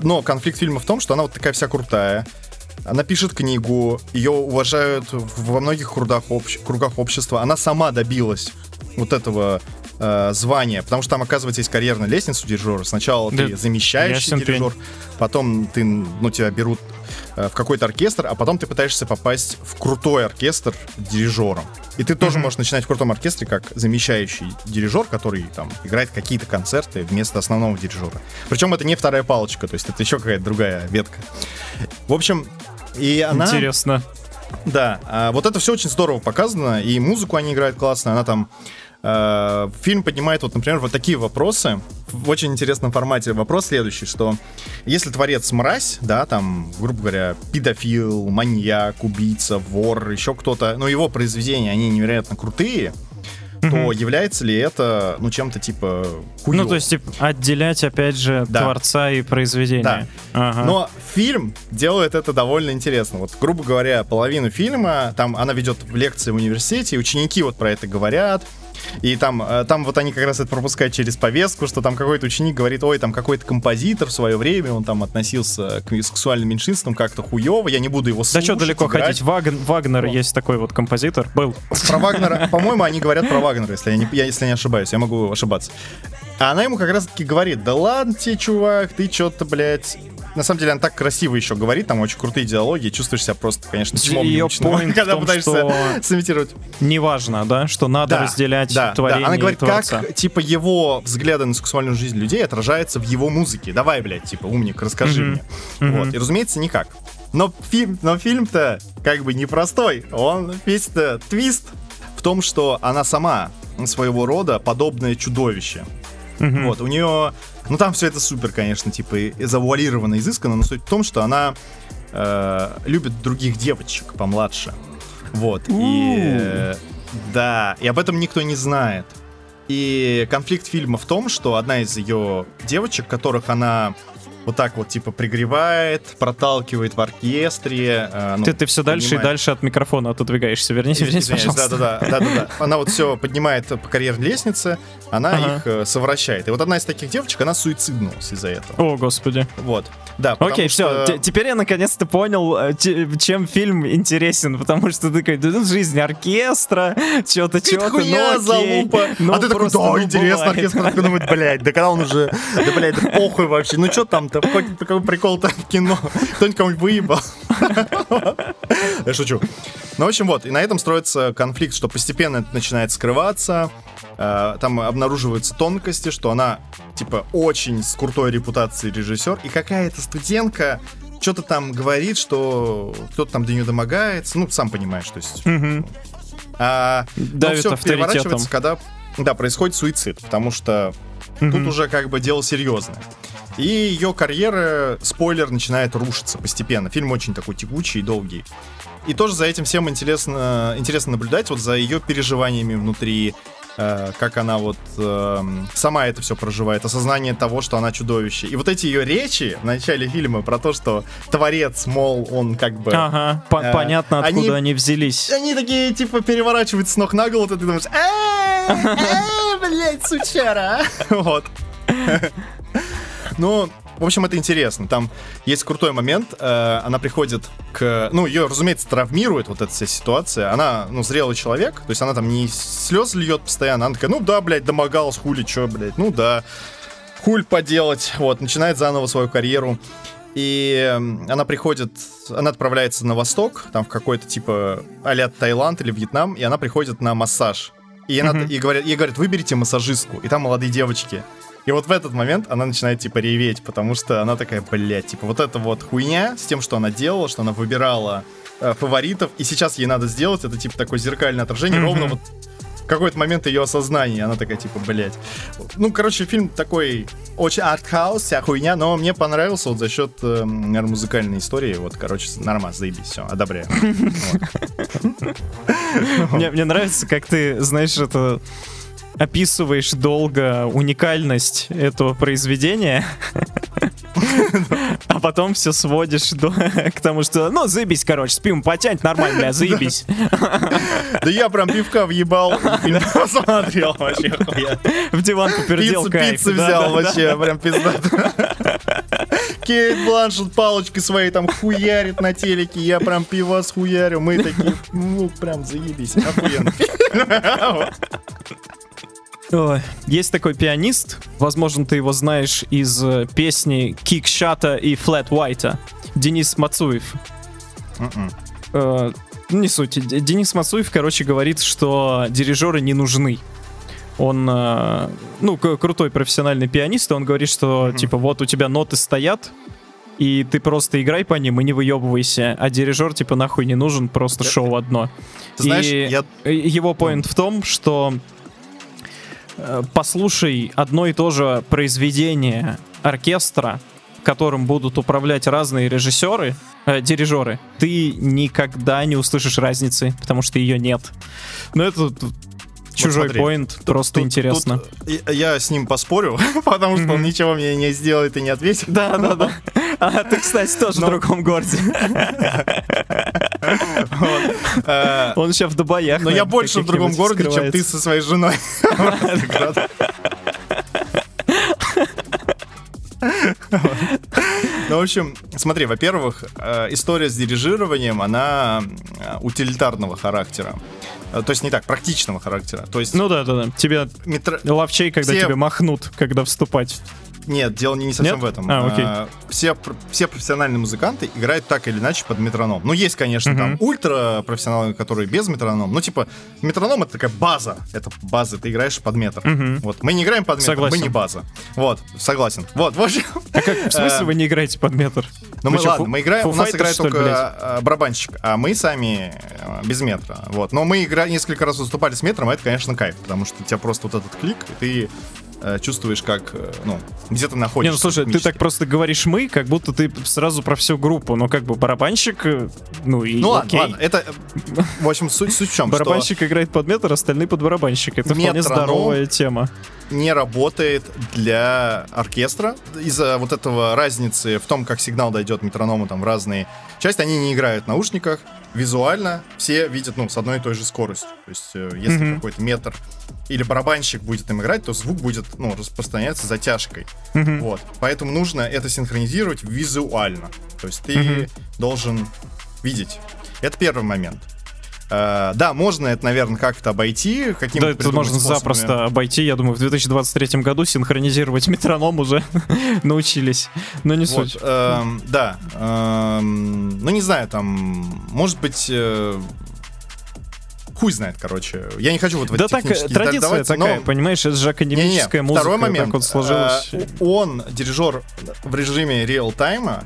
Но конфликт фильма в том, что она вот такая вся крутая, она пишет книгу, ее уважают во многих кругах, общ- кругах общества. Она сама добилась вот этого э, звания, потому что там, оказывается, есть карьерная лестница у дирижера. Сначала Да, ты замещающий дирижер, потом ты, ну, тебя берут э, в какой-то оркестр, а потом ты пытаешься попасть в крутой оркестр дирижером. И ты тоже можешь начинать в крутом оркестре как замещающий дирижер, который там играет какие-то концерты вместо основного дирижера. Причем это не вторая палочка, то есть это еще какая-то другая ветка. В общем, и она... Интересно. Да, а вот это все очень здорово показано, и музыку они играют классно, она там... э, фильм поднимает вот, например, вот такие вопросы в очень интересном формате. Вопрос следующий, что если творец мразь, да, там, грубо говоря, педофил, маньяк, убийца, вор, еще кто-то, но его произведения, они невероятно крутые, то является ли это, ну, чем-то типа Ну, хуёво? то есть, типа, отделять, опять же, Да. творца и произведения. Да. Ага. Но фильм делает это довольно интересно. Вот, грубо говоря, половину фильма, там она ведет лекции в университете, и ученики вот про это говорят. И там, э, там вот они как раз это пропускают через повестку, что там какой-то ученик говорит, ой, там какой-то композитор в свое время, он там относился к сексуальным меньшинствам как-то хуево, я не буду его Да слушать. что далеко играть». ходить? Вагн- Вагнер О. есть такой вот композитор. Был. Про Вагнера, *laughs* по-моему, они говорят про Вагнера, если я не, я, если не ошибаюсь, я могу ошибаться. А она ему как раз таки говорит, да ладно тебе, чувак, ты что-то, блядь... На самом деле, она так красиво еще говорит, там очень крутые диалоги, чувствуешь себя просто, конечно, чмом неучным, point когда том, пытаешься что сымитировать. Неважно, да, что надо разделять да, творение да. Она говорит, творца. как, типа, его взгляды на сексуальную жизнь людей отражаются в его музыке. Давай, блядь, типа, умник, расскажи Мгм. мне. Мгм. Вот. И, разумеется, никак. Но фильм, но фильм-то как бы непростой. Он весь-то твист в том, что она сама своего рода подобное чудовище. Мгм. Вот, у нее... Ну, там все это супер, конечно, типа, и завуалировано, изысканно, но суть в том, что она э, любит других девочек помладше. Вот, и... э, да, и об этом никто не знает. И конфликт фильма в том, что одна из ее девочек, которых она вот так вот, типа, пригревает, проталкивает в оркестре. э, ну, Ты, ты все дальше и поднимает. дальше от микрофона отодвигаешься. Вернись, вернись, пожалуйста. да, да, да, да, да, да. Она вот все поднимает по карьерной лестнице, она Ага. их э, совращает. И вот одна из таких девочек, она суициднулась из-за этого. О, господи. Вот. Да, Окей, что- все. Теперь я наконец-то понял, э, чем фильм интересен, потому что ты такой, да тут жизнь оркестра, что-то, что-то, ну залупа. Ну, а ты такой, да, ну, интересно, бывает. оркестр такой думает, блядь, да когда он уже, да, блядь, да похуй вообще, ну что там-то, какой, какой прикол-то в кино, кто-нибудь кого-нибудь выебал. Я шучу. Ну, в общем, вот, и на этом строится конфликт, что постепенно это начинает скрываться, э, там обнаруживаются тонкости, что она, типа, очень с крутой репутацией режиссер, и какая-то студентка что-то там говорит, что кто-то там до нее домогается, ну, сам понимаешь, то есть Мгм. а, Давит все авторитетом. переворачивается, когда да, происходит суицид, потому что тут Мгм. уже как бы дело серьезное. И ее карьера, спойлер, начинает рушиться постепенно. Фильм очень такой текучий и долгий. И тоже за этим всем интересно, интересно наблюдать, вот за ее переживаниями внутри, э, как она вот эм, сама это все проживает, осознание того, что она чудовище. И вот эти ее речи в начале фильма про то, что творец, мол, он как бы... Ага, по- Э, понятно, откуда они- они взялись. Они такие, типа, переворачиваются с ног на голову, ты думаешь, «Э, *laughs* э, блядь, сучара. *laughs* Вот. *laughs* Ну, в общем, это интересно. Там есть крутой момент. э, Она приходит к... Ну, ее, разумеется, травмирует вот эта вся ситуация. Она, ну, зрелый человек. То есть она там не слез льет постоянно. Она такая, ну да, блядь, домогалась, хули, чё, блядь, ну да. Хуль поделать. Вот, начинает заново свою карьеру. И эм, она приходит, она отправляется на восток, там в какой-то типа а Таиланд или Вьетнам, и она приходит на массаж. И, она, Мгм. и говорят, ей говорят, выберите массажистку. И там молодые девочки. И вот в этот момент она начинает, типа, реветь, потому что она такая, блядь, типа, вот эта вот хуйня с тем, что она делала, что она выбирала э, фаворитов, и сейчас ей надо сделать, это, типа, такое зеркальное отражение, ровно вот какой-то момент ее осознания, она такая, типа, блядь. Ну, короче, фильм такой очень артхаус, вся хуйня, но мне понравился вот за счет, э, наверное, музыкальной истории, вот, короче, нормально, заебись, все, одобряю. *laughs* Мне нравится, как ты, знаешь, это описываешь долго уникальность этого произведения. А потом все сводишь до, к тому, что, ну, заебись, короче, спим потянь, нормально, бля, заебись. Да я прям пивка въебал, посмотрел вообще. В диван попердел, Пиццу, взял вообще, прям пизда. Кейт Бланшет палочкой своей там хуярит на телеке, я прям пиво схуярю, мы такие, ну, прям заебись, охуенно. *laughs* Есть такой пианист, возможно, ты его знаешь из э, песни Кикшата и Флэт Уайта. Денис Мацуев. Мгм. Э, не суть. Денис Мацуев, короче, говорит, что дирижеры не нужны. Он, э, ну, крутой профессиональный пианист, и он говорит, что, Мгм. типа, вот у тебя ноты стоят, и ты просто играй по ним и не выебывайся, а дирижер, типа, нахуй не нужен, просто шоу одно. Ты знаешь, И- я... Его поинт в том, что послушай одно и то же произведение оркестра, которым будут управлять разные режиссеры, э, дирижеры, ты никогда не услышишь разницы, потому что ее нет. Но это тут чужой смотри, поинт, просто Тут- интересно. тут я я с ним поспорю, *laughs* потому что он ничего мне не сделает и не ответит. Да, да, *laughs* да. А ты, кстати, тоже в другом городе. *laughs* Э, Он сейчас в Дубаях. Но я больше в другом городе, чем ты со своей женой. Ну, в общем, смотри, во-первых, э, история с дирижированием, она э, утилитарного характера. То есть не так, практичного характера. То есть Ну да, да, да. Тебе метро- ловчей, когда Все- тебе махнут, когда вступать. Нет, дело не совсем Нет? в этом. А, окей. А, Все, все профессиональные музыканты играют так или иначе под метроном. Ну, есть, конечно, там Мгм. ультра профессионалы, которые без метроном. Ну, типа, метроном это такая база. Это база, ты играешь под метр. Мгм. Вот. Мы не играем под метр, Согласен. мы не база. Вот, согласен. Вот, в общем. *laughs* А как, в смысле вы не играете под метр? Ну, мы, чё, ладно, мы играем, у нас играет что только блядь? э, барабанщик, а мы сами э, без метра. Вот. Но мы игра... несколько раз выступали с метром, а это, конечно, кайф, потому что у тебя просто вот этот клик, и ты э, чувствуешь, как, э, ну, где ты находишься. Не, ну слушай, ты так просто говоришь мы, как будто ты сразу про всю группу. Ну, как бы барабанщик, э, ну и Ну окей. ладно, это, э, в общем, суть, суть в чем, Барабанщик играет под метр, остальные под барабанщик. Это вполне здоровая тема. Не работает для оркестра из-за вот этого разницы в том, как сигнал дойдет метроному там в разные части. Они не играют в наушниках, визуально все видят, ну, с одной и той же скоростью. То есть, э, если Мгм. какой-то метр или барабанщик будет им играть, то звук будет, ну, распространяться затяжкой. Мгм. Вот. Поэтому нужно это синхронизировать визуально. То есть ты Мгм. должен видеть. Это первый момент. Э, да, можно это, наверное, как-то обойти. Каким Да, это можно запросто обойти. Я думаю, в 2023 году синхронизировать метроном уже *laughs* научились. Но не Вот, суть. эм, да. эм, ну, не знаю, там, может быть... э, Хуй знает, короче. Я не хочу вот в Да так, э, традиция вдаваться, такая, но- понимаешь, это же академическая музыка. Второй момент. Так вот сложилось. э, он, дирижер в режиме реал-тайма,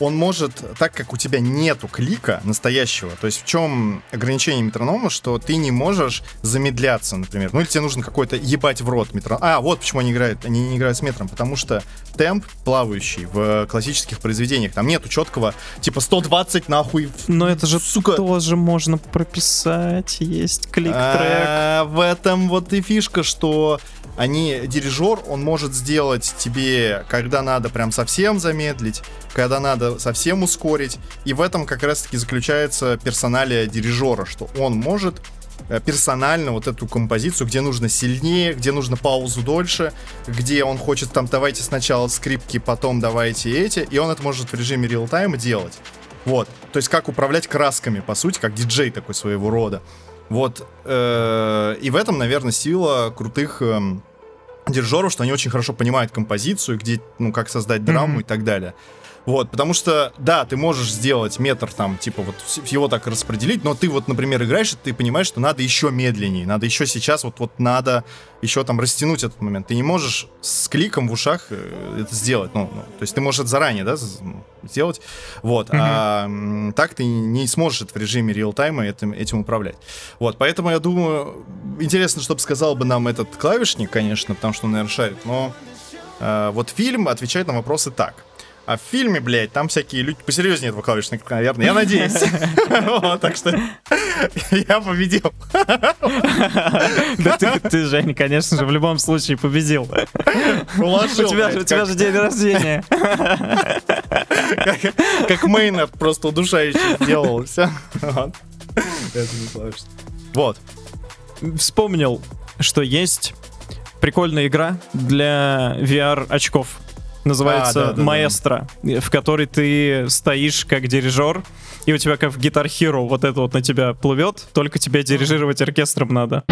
он может, так как у тебя нету клика настоящего, то есть в чем ограничение метронома, что ты не можешь замедляться, например. Ну или тебе нужно какой-то ебать в рот метроном. А, вот почему они играют, они не играют с метром, потому что темп плавающий в классических произведениях, там нету четкого, типа 120 нахуй. Но это же сука. тоже можно прописать. Есть клик-трек. А, в этом вот и фишка, что они, дирижер, он может сделать тебе, когда надо прям совсем замедлить, когда надо совсем ускорить. И в этом как раз-таки заключается персоналия дирижера, что он может э, персонально вот эту композицию, где нужно сильнее, где нужно паузу дольше, где он хочет там давайте сначала скрипки, потом давайте эти, и он это может в режиме реал-тайма делать. Вот. То есть как управлять красками, по сути, как диджей такой своего рода. Вот. э, и в этом, наверное, сила крутых эм, дирижеров, что они очень хорошо понимают композицию, где, ну, как создать драму Мгм. и так далее. Вот, потому что, да, ты можешь сделать метр там, типа, вот его так распределить, но ты вот, например, играешь, и ты понимаешь, что надо еще медленнее, надо еще сейчас, вот, вот надо еще там растянуть этот момент. Ты не можешь с кликом в ушах э, это сделать, ну, ну, то есть ты можешь это заранее, да, ну, сделать, вот, а м, так ты не сможешь это в режиме реал-тайма этим, этим управлять. Вот, поэтому я думаю, интересно, что бы сказал бы нам этот клавишник, конечно, потому что он, наверное, шарит, но э, вот фильм отвечает на вопросы так. А в фильме, блядь, там всякие люди посерьезнее этого клавишника, наверное, я надеюсь. *laughs* Так что Я победил. Да ты, ты, Жень, конечно же, в любом случае победил. У Уложил, у тебя же день рождения. Как, Мейнард просто удушающе сделал. Все. Это не. Вот. Вспомнил, что есть прикольная игра для VR-очков. Называется А, да, да, да. Маэстро, в которой ты стоишь как дирижер, и у тебя как в Guitar Hero вот это вот на тебя плывет, только тебе дирижировать оркестром надо.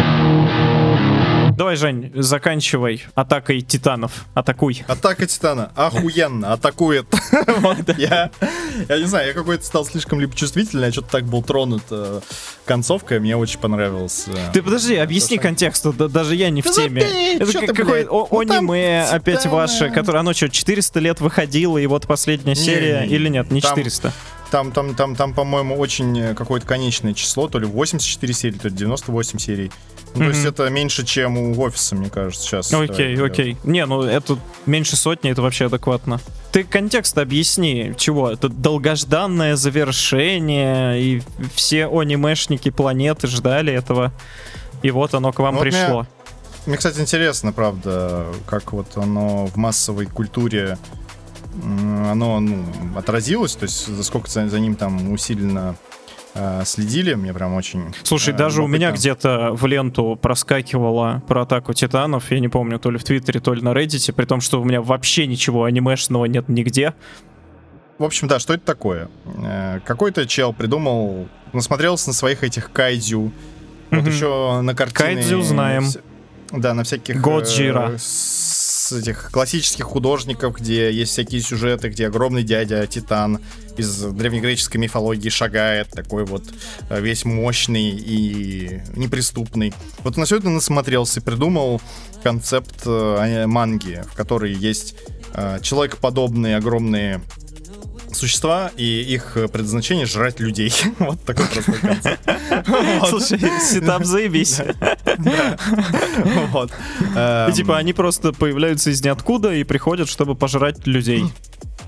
Давай, Жень, заканчивай атакой титанов. Атакуй. Атака Титана. Охуенно. Атакует. *laughs* Я, не знаю, я какой-то стал слишком либо чувствительный, я что-то так был тронут э, концовкой, мне очень понравилось. э, Ты подожди, объясни контекст, да- даже я не в теме. Это какое? Ну, аниме опять ваше, которое, оно что, 400 лет выходило, и вот последняя серия, или нет, не Там 400? Там, там, там, там, по-моему, очень э, какое-то конечное число, то ли 84 серии, то ли 98 серий. Ну, То есть это меньше, чем у офиса, мне кажется, сейчас. Окей, э, окей. Не, ну это меньше сотни, это вообще адекватно. Ты контекст объясни, чего? Это долгожданное завершение, и все анимешники планеты ждали этого, и вот оно к вам Ну, вот меня- пришло. Мне, кстати, интересно, правда, как вот оно в массовой культуре оно ну, отразилось, то есть за сколько за, за ним там усиленно э, следили, мне прям очень. Слушай, э, даже у меня где-то в ленту проскакивало про атаку титанов, я не помню, то ли в Твиттере, то ли на Reddit, при том, что у меня вообще ничего анимешного нет нигде. В общем, да, что это такое? Э, Какой-то чел придумал, насмотрелся на своих этих кайдзю. Вот еще на картины... Кайдзю знаем. Да, на всяких... Годжира. э, С этих классических художников, где есть всякие сюжеты, где огромный дядя Титан из древнегреческой мифологии шагает, такой вот э, весь мощный и неприступный. Вот на все это насмотрелся и придумал концепт э, манги, в которой есть э, человекоподобные огромные существа, и их э, предназначение жрать людей. *laughs* Вот такой простой концепт. *laughs* Слушай, сетап заебись. *laughs* Вот. И Эм, типа они просто появляются из ниоткуда и приходят, чтобы пожрать людей.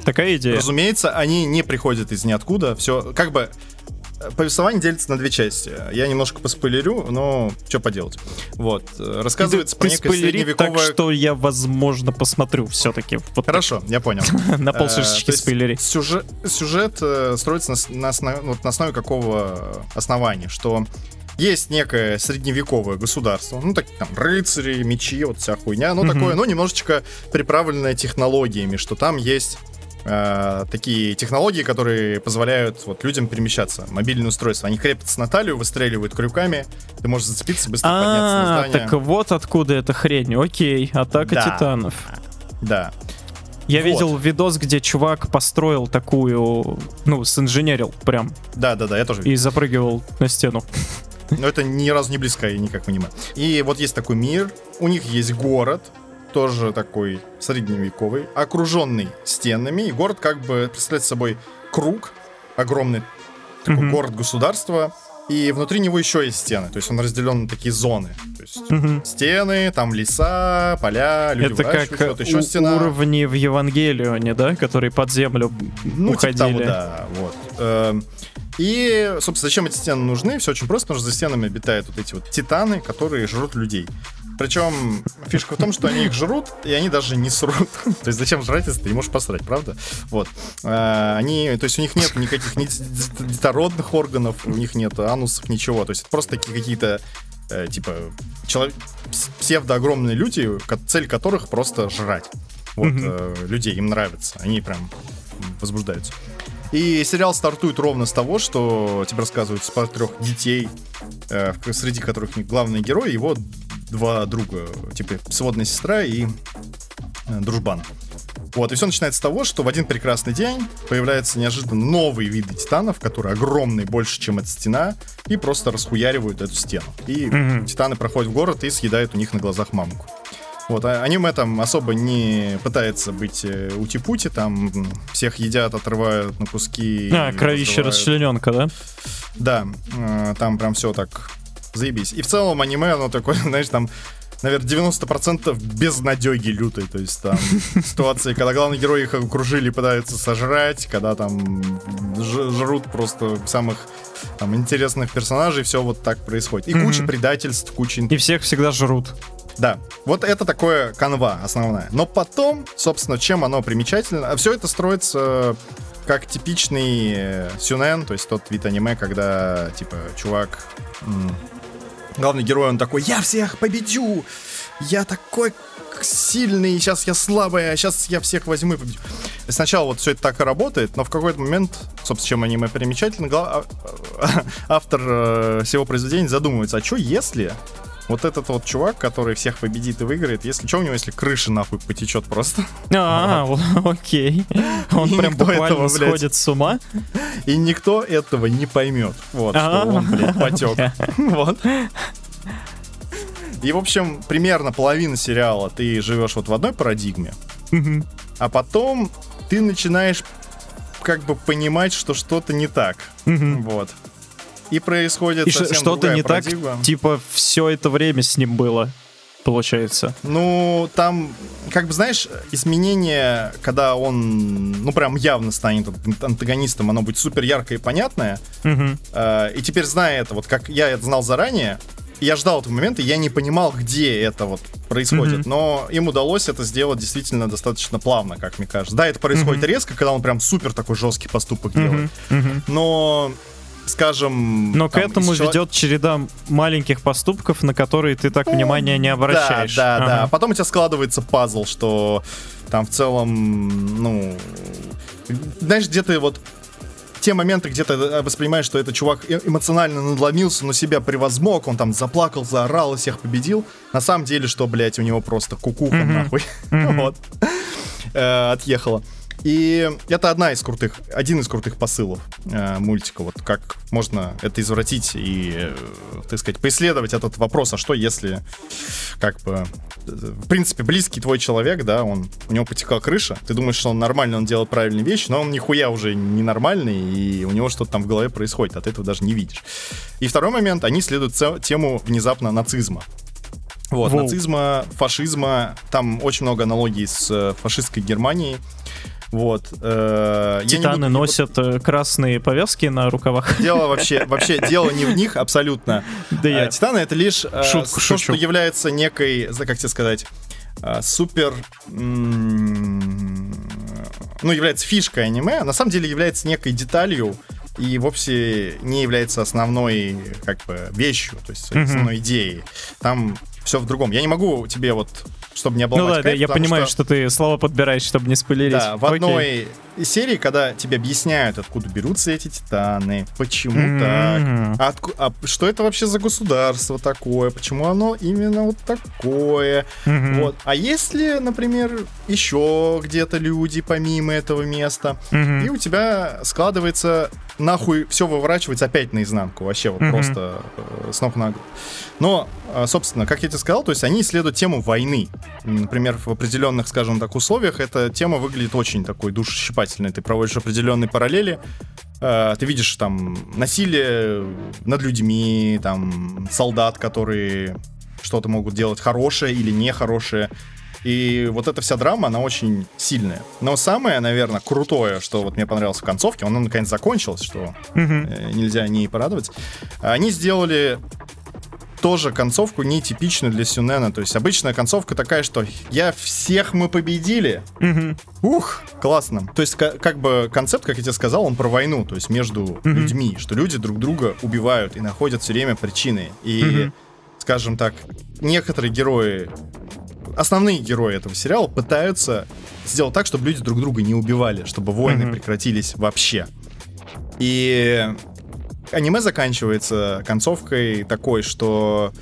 Такая идея. Разумеется, они не приходят из ниоткуда. Все, как бы повествование делится на две части. Я немножко поспойлерю, но что поделать. Вот. э, Рассказывается про некое спойлери так, средневековое... что я, возможно, посмотрю все-таки. Вот Хорошо, я понял. *laughs* на Э, полшишечки есть спойлери. Сюжет, сюжет э, строится на, на вот на основе какого основания, что есть некое средневековое государство, ну, так там, рыцари, мечи, вот вся хуйня, ну, такое, ну, немножечко приправленное технологиями, что там есть э, такие технологии, которые позволяют вот людям перемещаться, мобильные устройства. Они крепятся на талию, выстреливают крюками, ты можешь зацепиться, быстро подняться на А, здание. так вот откуда эта хрень. Окей, атака Да. титанов. Да. Я Вот. видел видос, где чувак построил такую, ну, синженерил прям Да, да, да, я тоже и запрыгивал на стену. Но это ни разу не близко, я никак понимаю. И вот есть такой мир, у них есть город, тоже такой средневековый, окруженный стенами, и город как бы представляет собой круг, огромный такой Мгм. город-государство, и внутри него еще есть стены, то есть он разделен на такие зоны. То есть Мгм. стены, там леса, поля, люди Это как что-то, еще у- стена. уровни в Евангелионе, да, которые под землю Ну, типа того, уходили. да, вот. Эм, И, собственно, зачем эти стены нужны? Все очень просто, потому что за стенами обитают вот эти вот титаны, которые жрут людей. Причем фишка в том, что они их жрут, и они даже не срут. *laughs* То есть зачем жрать, если ты не можешь посрать, правда? Вот. А, Они, то есть у них нет никаких ни детородных органов, у них нет анусов, ничего. То есть это просто такие какие-то э, типа человек, псевдо-огромные люди, цель которых просто жрать. Вот, Мгм. э, людей, им нравится. Они прям возбуждаются. И сериал стартует ровно с того, что тебе рассказывают про трех детей, э, среди которых главный герой, его два друга, типа сводная сестра и э, дружбан. Вот, и все начинается с того, что в один прекрасный день появляются неожиданно новые виды титанов, которые огромные, больше, чем эта стена, и просто расхуяривают эту стену. И Мгм. титаны проходят в город и съедают у них на глазах мамку. Вот, а аниме там особо не пытается быть э, ути-пути, там всех едят, отрывают на куски. А, кровище расчлененка, да? Да, э, там прям все так заебись. И в целом аниме, оно такое, *laughs* знаешь, там, наверное, 90% безнадеги лютой. То есть там ситуации, когда главные герои их окружили, пытаются сожрать, когда там жрут просто самых там интересных персонажей, все вот так происходит. И куча предательств, куча... И всех всегда жрут. Да, вот это такое канва основная. Но потом, собственно, чем оно примечательно, все это строится как типичный э, сюнен, то есть тот вид аниме, когда, типа, чувак, главный герой, он такой, я всех победю, я такой сильный, сейчас я слабый, а сейчас я всех возьму и победю. И сначала вот все это так и работает, но в какой-то момент, собственно, чем аниме примечательно, гла- а- автор э, всего произведения задумывается, а что если вот этот вот чувак, который всех победит и выиграет, если что у него, если крыша нахуй потечет просто, *laughs* А, окей. *laughs* Он И прям буквально этого, блядь, сходит с ума. и никто этого не поймет. Вот, что А. он, блядь, *laughs* потек. Вот. И, в общем, примерно половина сериала ты живешь вот в одной парадигме, а потом ты начинаешь как бы понимать, что что-то не так. Вот. И происходит И что-то не так, парадигма. типа, все это время с ним было, получается. Ну, там, как бы, знаешь, изменение, когда он, ну, прям явно станет антагонистом, оно будет супер яркое и понятное. Мгм. Э, И теперь, зная это, вот как я это знал заранее, я ждал этого момента, я не понимал, где это вот происходит. Мгм. Но им удалось это сделать действительно достаточно плавно, как мне кажется. Да, это происходит Мгм. резко, когда он прям супер такой жесткий поступок Мгм. делает. Мгм. Но, скажем... Но к там, этому из чело- ведет череда маленьких поступков, на которые ты так внимания не обращаешь. Да, да, да. Ага. Потом у тебя складывается пазл, что там в целом, ну, знаешь, где ты вот те моменты, где ты воспринимаешь, что этот чувак э- эмоционально надломился, но себя превозмог, он там заплакал, заорал и всех победил. На самом деле, что, блядь, у него просто кукуха Мгм. нахуй. *laughs* Мгм. Вот. Э, Отъехала. И это одна из крутых, один из крутых посылов э, мультика. Вот как можно это извратить и, э, так сказать, поисследовать этот вопрос, а что если, как бы, в принципе, близкий твой человек, да, он, у него потекла крыша, ты думаешь, что он нормально, он делает правильные вещи, но он нихуя уже ненормальный, и у него что-то там в голове происходит, а ты этого даже не видишь. И второй момент, они следуют тему внезапно нацизма. Вот, Воу. нацизма, фашизма, там очень много аналогий с э, фашистской Германией. Вот. э, Титаны буду- носят э, красные повязки на рукавах. *laughs* Дело вообще, вообще дело не в них абсолютно. Да А, я. Титаны это лишь э, Шутку то, что является некой, как тебе сказать, э, супер, ну является фишкой аниме, а на самом деле является некой деталью и вовсе не является основной как бы вещью, то есть основной идеей. Там все в другом. Я не могу тебе вот, чтобы не Ну обломать да, да, кайф, я потому понимаю, что... ты слова подбираешь, чтобы не спойлерить. Да, в Окей. одной из серий, когда тебе объясняют, откуда берутся эти титаны, почему М-м. так, отку- а что это вообще за государство такое, почему оно именно вот такое. Мгм. Вот. А если, например, еще где-то люди помимо этого места, Мгм. и у тебя складывается нахуй все выворачивается опять наизнанку, вообще вот Мгм. просто э, с ног на голову. Но, э, собственно, как я тебе сказал, то есть они исследуют тему войны. Например, в определенных, скажем так, условиях эта тема выглядит очень такой душесчипательной. Ты проводишь определенные параллели, э, ты видишь там насилие над людьми, там солдат, которые что-то могут делать хорошее или нехорошее. И вот эта вся драма, она очень сильная. Но самое, наверное, крутое, что вот мне понравилось в концовке, оно наконец закончилось, что э, нельзя не порадовать. Они сделали тоже концовку нетипичную для Сюнена. То есть обычная концовка такая, что я всех мы победили. Мгм. Ух, классно. То есть ка- как бы концепт, как я тебе сказал, он про войну, то есть между Мгм. людьми, что люди друг друга убивают и находят все время причины. И, Мгм. скажем так, некоторые герои, основные герои этого сериала пытаются сделать так, чтобы люди друг друга не убивали, чтобы войны Мгм. прекратились вообще. И аниме заканчивается концовкой такой, что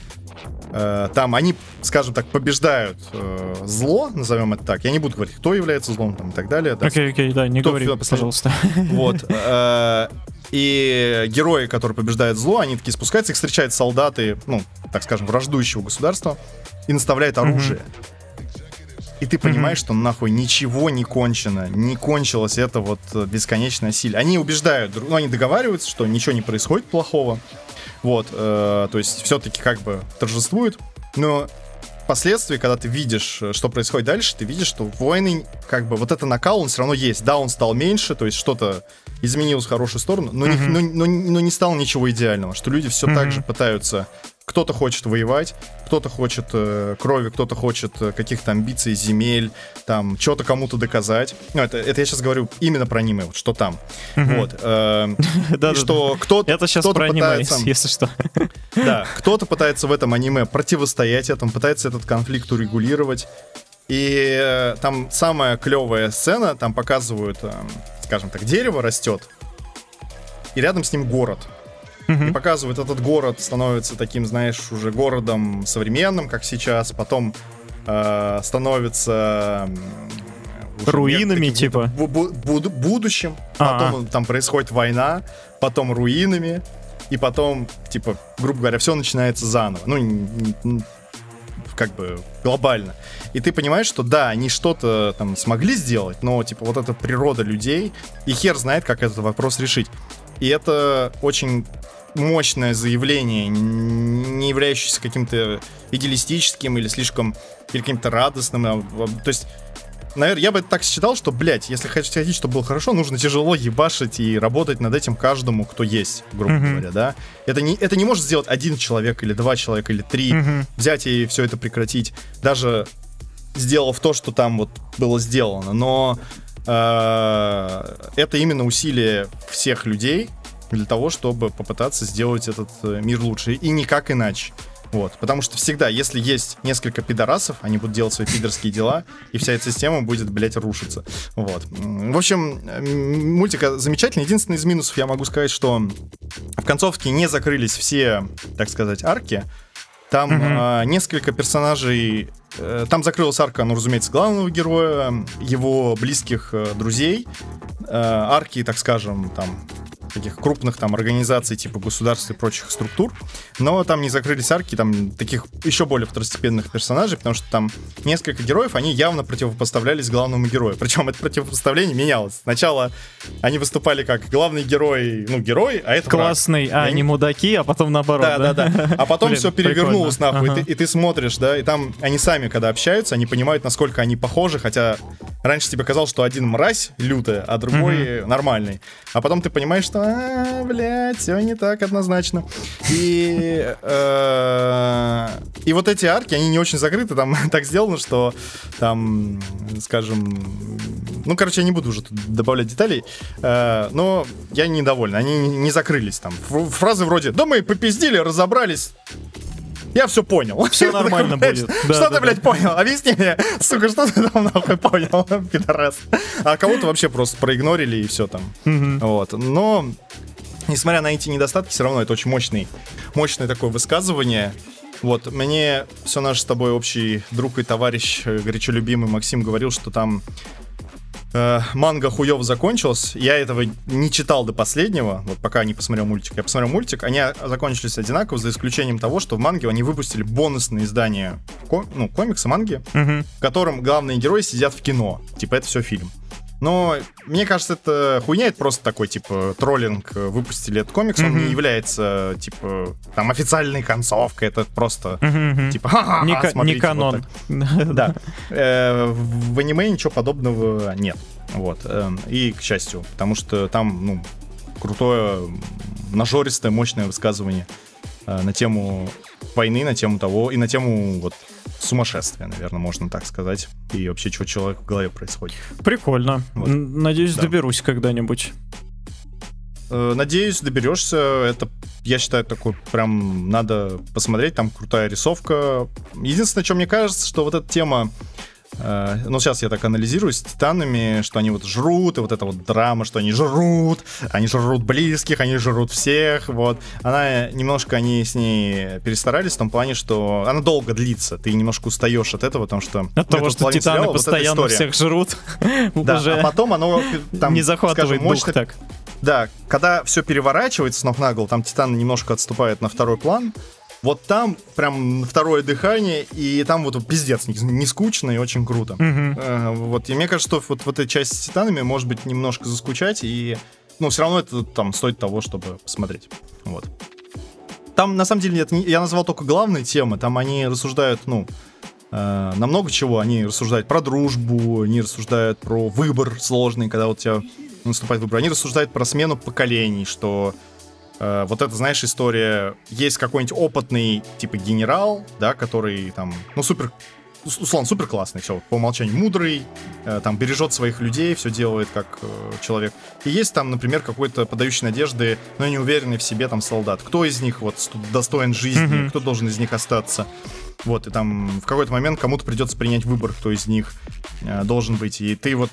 э, там они, скажем так, побеждают э, зло, назовем это так. Я не буду говорить, кто является злом там, и так далее. да. Окей, окей, да, не Кто говори, пожалуйста. Вот. э, И герои, которые побеждают зло, они такие спускаются, их встречают солдаты, ну, так скажем, враждующего государства, и наставляют оружие. И ты понимаешь, что нахуй ничего не кончено, не кончилось это вот э, бесконечное силе. Они убеждают, ну, они договариваются, что ничего не происходит плохого. Вот, э, то есть все-таки как бы торжествуют, но впоследствии, когда ты видишь, э, что происходит дальше, ты видишь, что войны, как бы, вот это накал, он все равно есть. Да, он стал меньше, то есть что-то изменилось в хорошую сторону, но, mm-hmm. не, но, но, но не стало ничего идеального, что люди все mm-hmm. так же пытаются кто-то хочет воевать, кто-то хочет э, крови, кто-то хочет э, каких-то амбиций, земель, там, что-то кому-то доказать. Ну, это, это я сейчас говорю именно про аниме, вот что там. Вот. Э, *laughs* что кто-то Это сейчас про аниме, *laughs* если что. Да, кто-то пытается в этом аниме противостоять этому, пытается этот конфликт урегулировать. И э, там самая клевая сцена, там показывают, э, скажем так, дерево растет, и рядом с ним город и показывают этот город, становится таким, знаешь, уже городом современным, как сейчас, потом э, становится руинами, типа. Бу- бу- будущим, А-а. потом там происходит война, потом руинами, и потом, типа, грубо говоря, все начинается заново. Ну, как бы глобально. И ты понимаешь, что да, они что-то там смогли сделать, но, типа, вот эта природа людей, и хер знает, как этот вопрос решить. И это очень мощное заявление, не являющееся каким-то идеалистическим или слишком или каким-то радостным. А, то есть, наверное, я бы так считал, что, блядь, если хотите, чтобы было хорошо, нужно тяжело ебашить и работать над этим каждому, кто есть, грубо mm-hmm. говоря, да. Это не, это не может сделать один человек или два человека или три, mm-hmm. взять и все это прекратить, даже сделав то, что там вот было сделано. Но э, это именно усилие всех людей, для того, чтобы попытаться сделать этот э, мир лучше. И никак иначе. Вот. Потому что всегда, если есть несколько пидорасов, они будут делать свои пидорские дела, и вся эта система будет, блядь, рушиться. Вот. В общем, мультика замечательный. Единственный из минусов я могу сказать, что в концовке не закрылись все, так сказать, арки. Там mm-hmm. э, несколько персонажей. Э, там закрылась арка, ну, разумеется, главного героя, его близких э, друзей. Э, арки, так скажем, там таких крупных там организаций типа государств и прочих структур, но там не закрылись арки там таких еще более второстепенных персонажей, потому что там несколько героев, они явно противопоставлялись главному герою. Причем это противопоставление менялось. Сначала они выступали как главный герой, ну, герой, а это Классный, враг. а они мудаки, а потом наоборот. Да, да, да. да. А потом Блин, все перевернулось прикольно. нахуй, ага. и, ты, и ты смотришь, да, и там они сами, когда общаются, они понимают, насколько они похожи, хотя раньше тебе казалось, что один мразь лютая, а другой угу. нормальный. А потом ты понимаешь, что а, блядь, все не так однозначно. И, э, и вот эти арки, они не очень закрыты, там *laughs* так сделано, что там, скажем, ну, короче, я не буду уже тут добавлять деталей, э, но я недоволен, они не закрылись там. Фразы вроде, да мы попиздили, разобрались, я все понял. Все нормально будет. Что ты, блядь, понял? Объясни мне, сука, что ты там нахуй понял, *laughs* пидорас? А кого-то вообще просто проигнорили и все там. Вот. Но, несмотря на эти недостатки, все равно это очень мощный, мощное такое высказывание. Вот, мне все наш с тобой общий друг и товарищ, э, горячо любимый Максим говорил, что там э, манга хуев закончилась. Я этого не читал до последнего, вот пока не посмотрел мультик. Я посмотрел мультик, они закончились одинаково, за исключением того, что в манге они выпустили бонусное издание ко- ну, комикса, манги, угу. в котором главные герои сидят в кино. Типа, это все фильм. Но мне кажется, это хуйня, это просто такой, типа, троллинг. Выпустили этот комикс, mm-hmm. он не является, типа, там, официальной концовкой, это просто, mm-hmm. типа, ха-ха, не, смотрите, не канон. Вот да. Э, в аниме ничего подобного нет. Вот. Эм, и, к счастью, потому что там, ну, крутое, нажористое, мощное высказывание э, на тему войны, на тему того, и на тему вот сумасшествие, наверное, можно так сказать. И вообще, что человек в голове происходит. Прикольно. Вот. Надеюсь, да. доберусь когда-нибудь. Э, надеюсь, доберешься. Это, я считаю, такой прям надо посмотреть. Там крутая рисовка. Единственное, что мне кажется, что вот эта тема ну, сейчас я так анализирую с титанами, что они вот жрут, и вот эта вот драма, что они жрут, они жрут близких, они жрут всех, вот. Она немножко, они с ней перестарались в том плане, что она долго длится, ты немножко устаешь от этого, потому что... От того, что титаны сериала, постоянно вот всех жрут. *laughs* Да, а потом оно там, не захватывает скажем, дух так. Да, когда все переворачивается с ног на голову, там титаны немножко отступают на второй план, вот там прям второе дыхание, и там вот пиздец, не, не скучно и очень круто. Uh-huh. вот, и мне кажется, что вот в этой части с Титанами может быть немножко заскучать, и, ну, все равно это там стоит того, чтобы посмотреть. Вот. Там, на самом деле, это не, я назвал только главные темы, там они рассуждают, ну, э, на много чего. Они рассуждают про дружбу, они рассуждают про выбор сложный, когда вот у тебя наступает выбор. Они рассуждают про смену поколений, что э, вот это, знаешь, история, есть какой-нибудь опытный, типа, генерал, да, который там, ну, супер условно, супер классный, все, по умолчанию мудрый, э, там, бережет своих людей, все делает как э, человек. И есть там, например, какой-то подающий надежды, но не уверенный в себе там солдат. Кто из них вот достоин жизни, mm-hmm. кто должен из них остаться? Вот, и там в какой-то момент кому-то придется принять выбор, кто из них э, должен быть. И ты вот...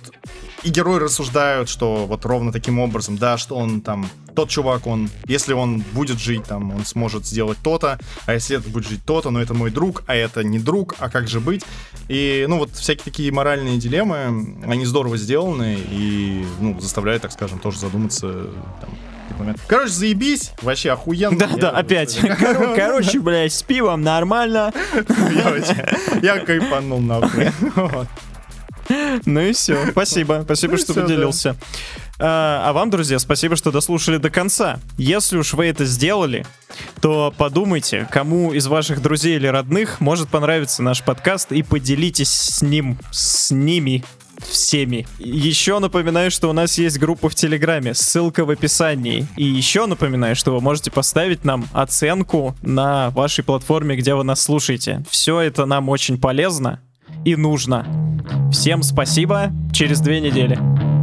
И герои рассуждают, что вот ровно таким образом, да, что он там... Тот чувак, он... Если он будет жить там, он сможет сделать то-то, а если это будет жить то-то, но это мой друг, а это не друг, а как же быть? И, ну, вот всякие такие моральные дилеммы, они здорово сделаны и, ну, заставляют, так скажем, тоже задуматься там, момент. Короче, заебись, вообще охуенно. Да, да, опять. Короче, блядь, с пивом нормально. Я кайфанул нахуй. Ну и все. Спасибо. Спасибо, ну что поделился. А, а вам, друзья, спасибо, что дослушали до конца. Если уж вы это сделали, то подумайте, кому из ваших друзей или родных может понравиться наш подкаст и поделитесь с ним, с ними всеми. Еще напоминаю, что у нас есть группа в Телеграме, ссылка в описании. И еще напоминаю, что вы можете поставить нам оценку на вашей платформе, где вы нас слушаете. Все это нам очень полезно и нужно. Всем спасибо, через две недели.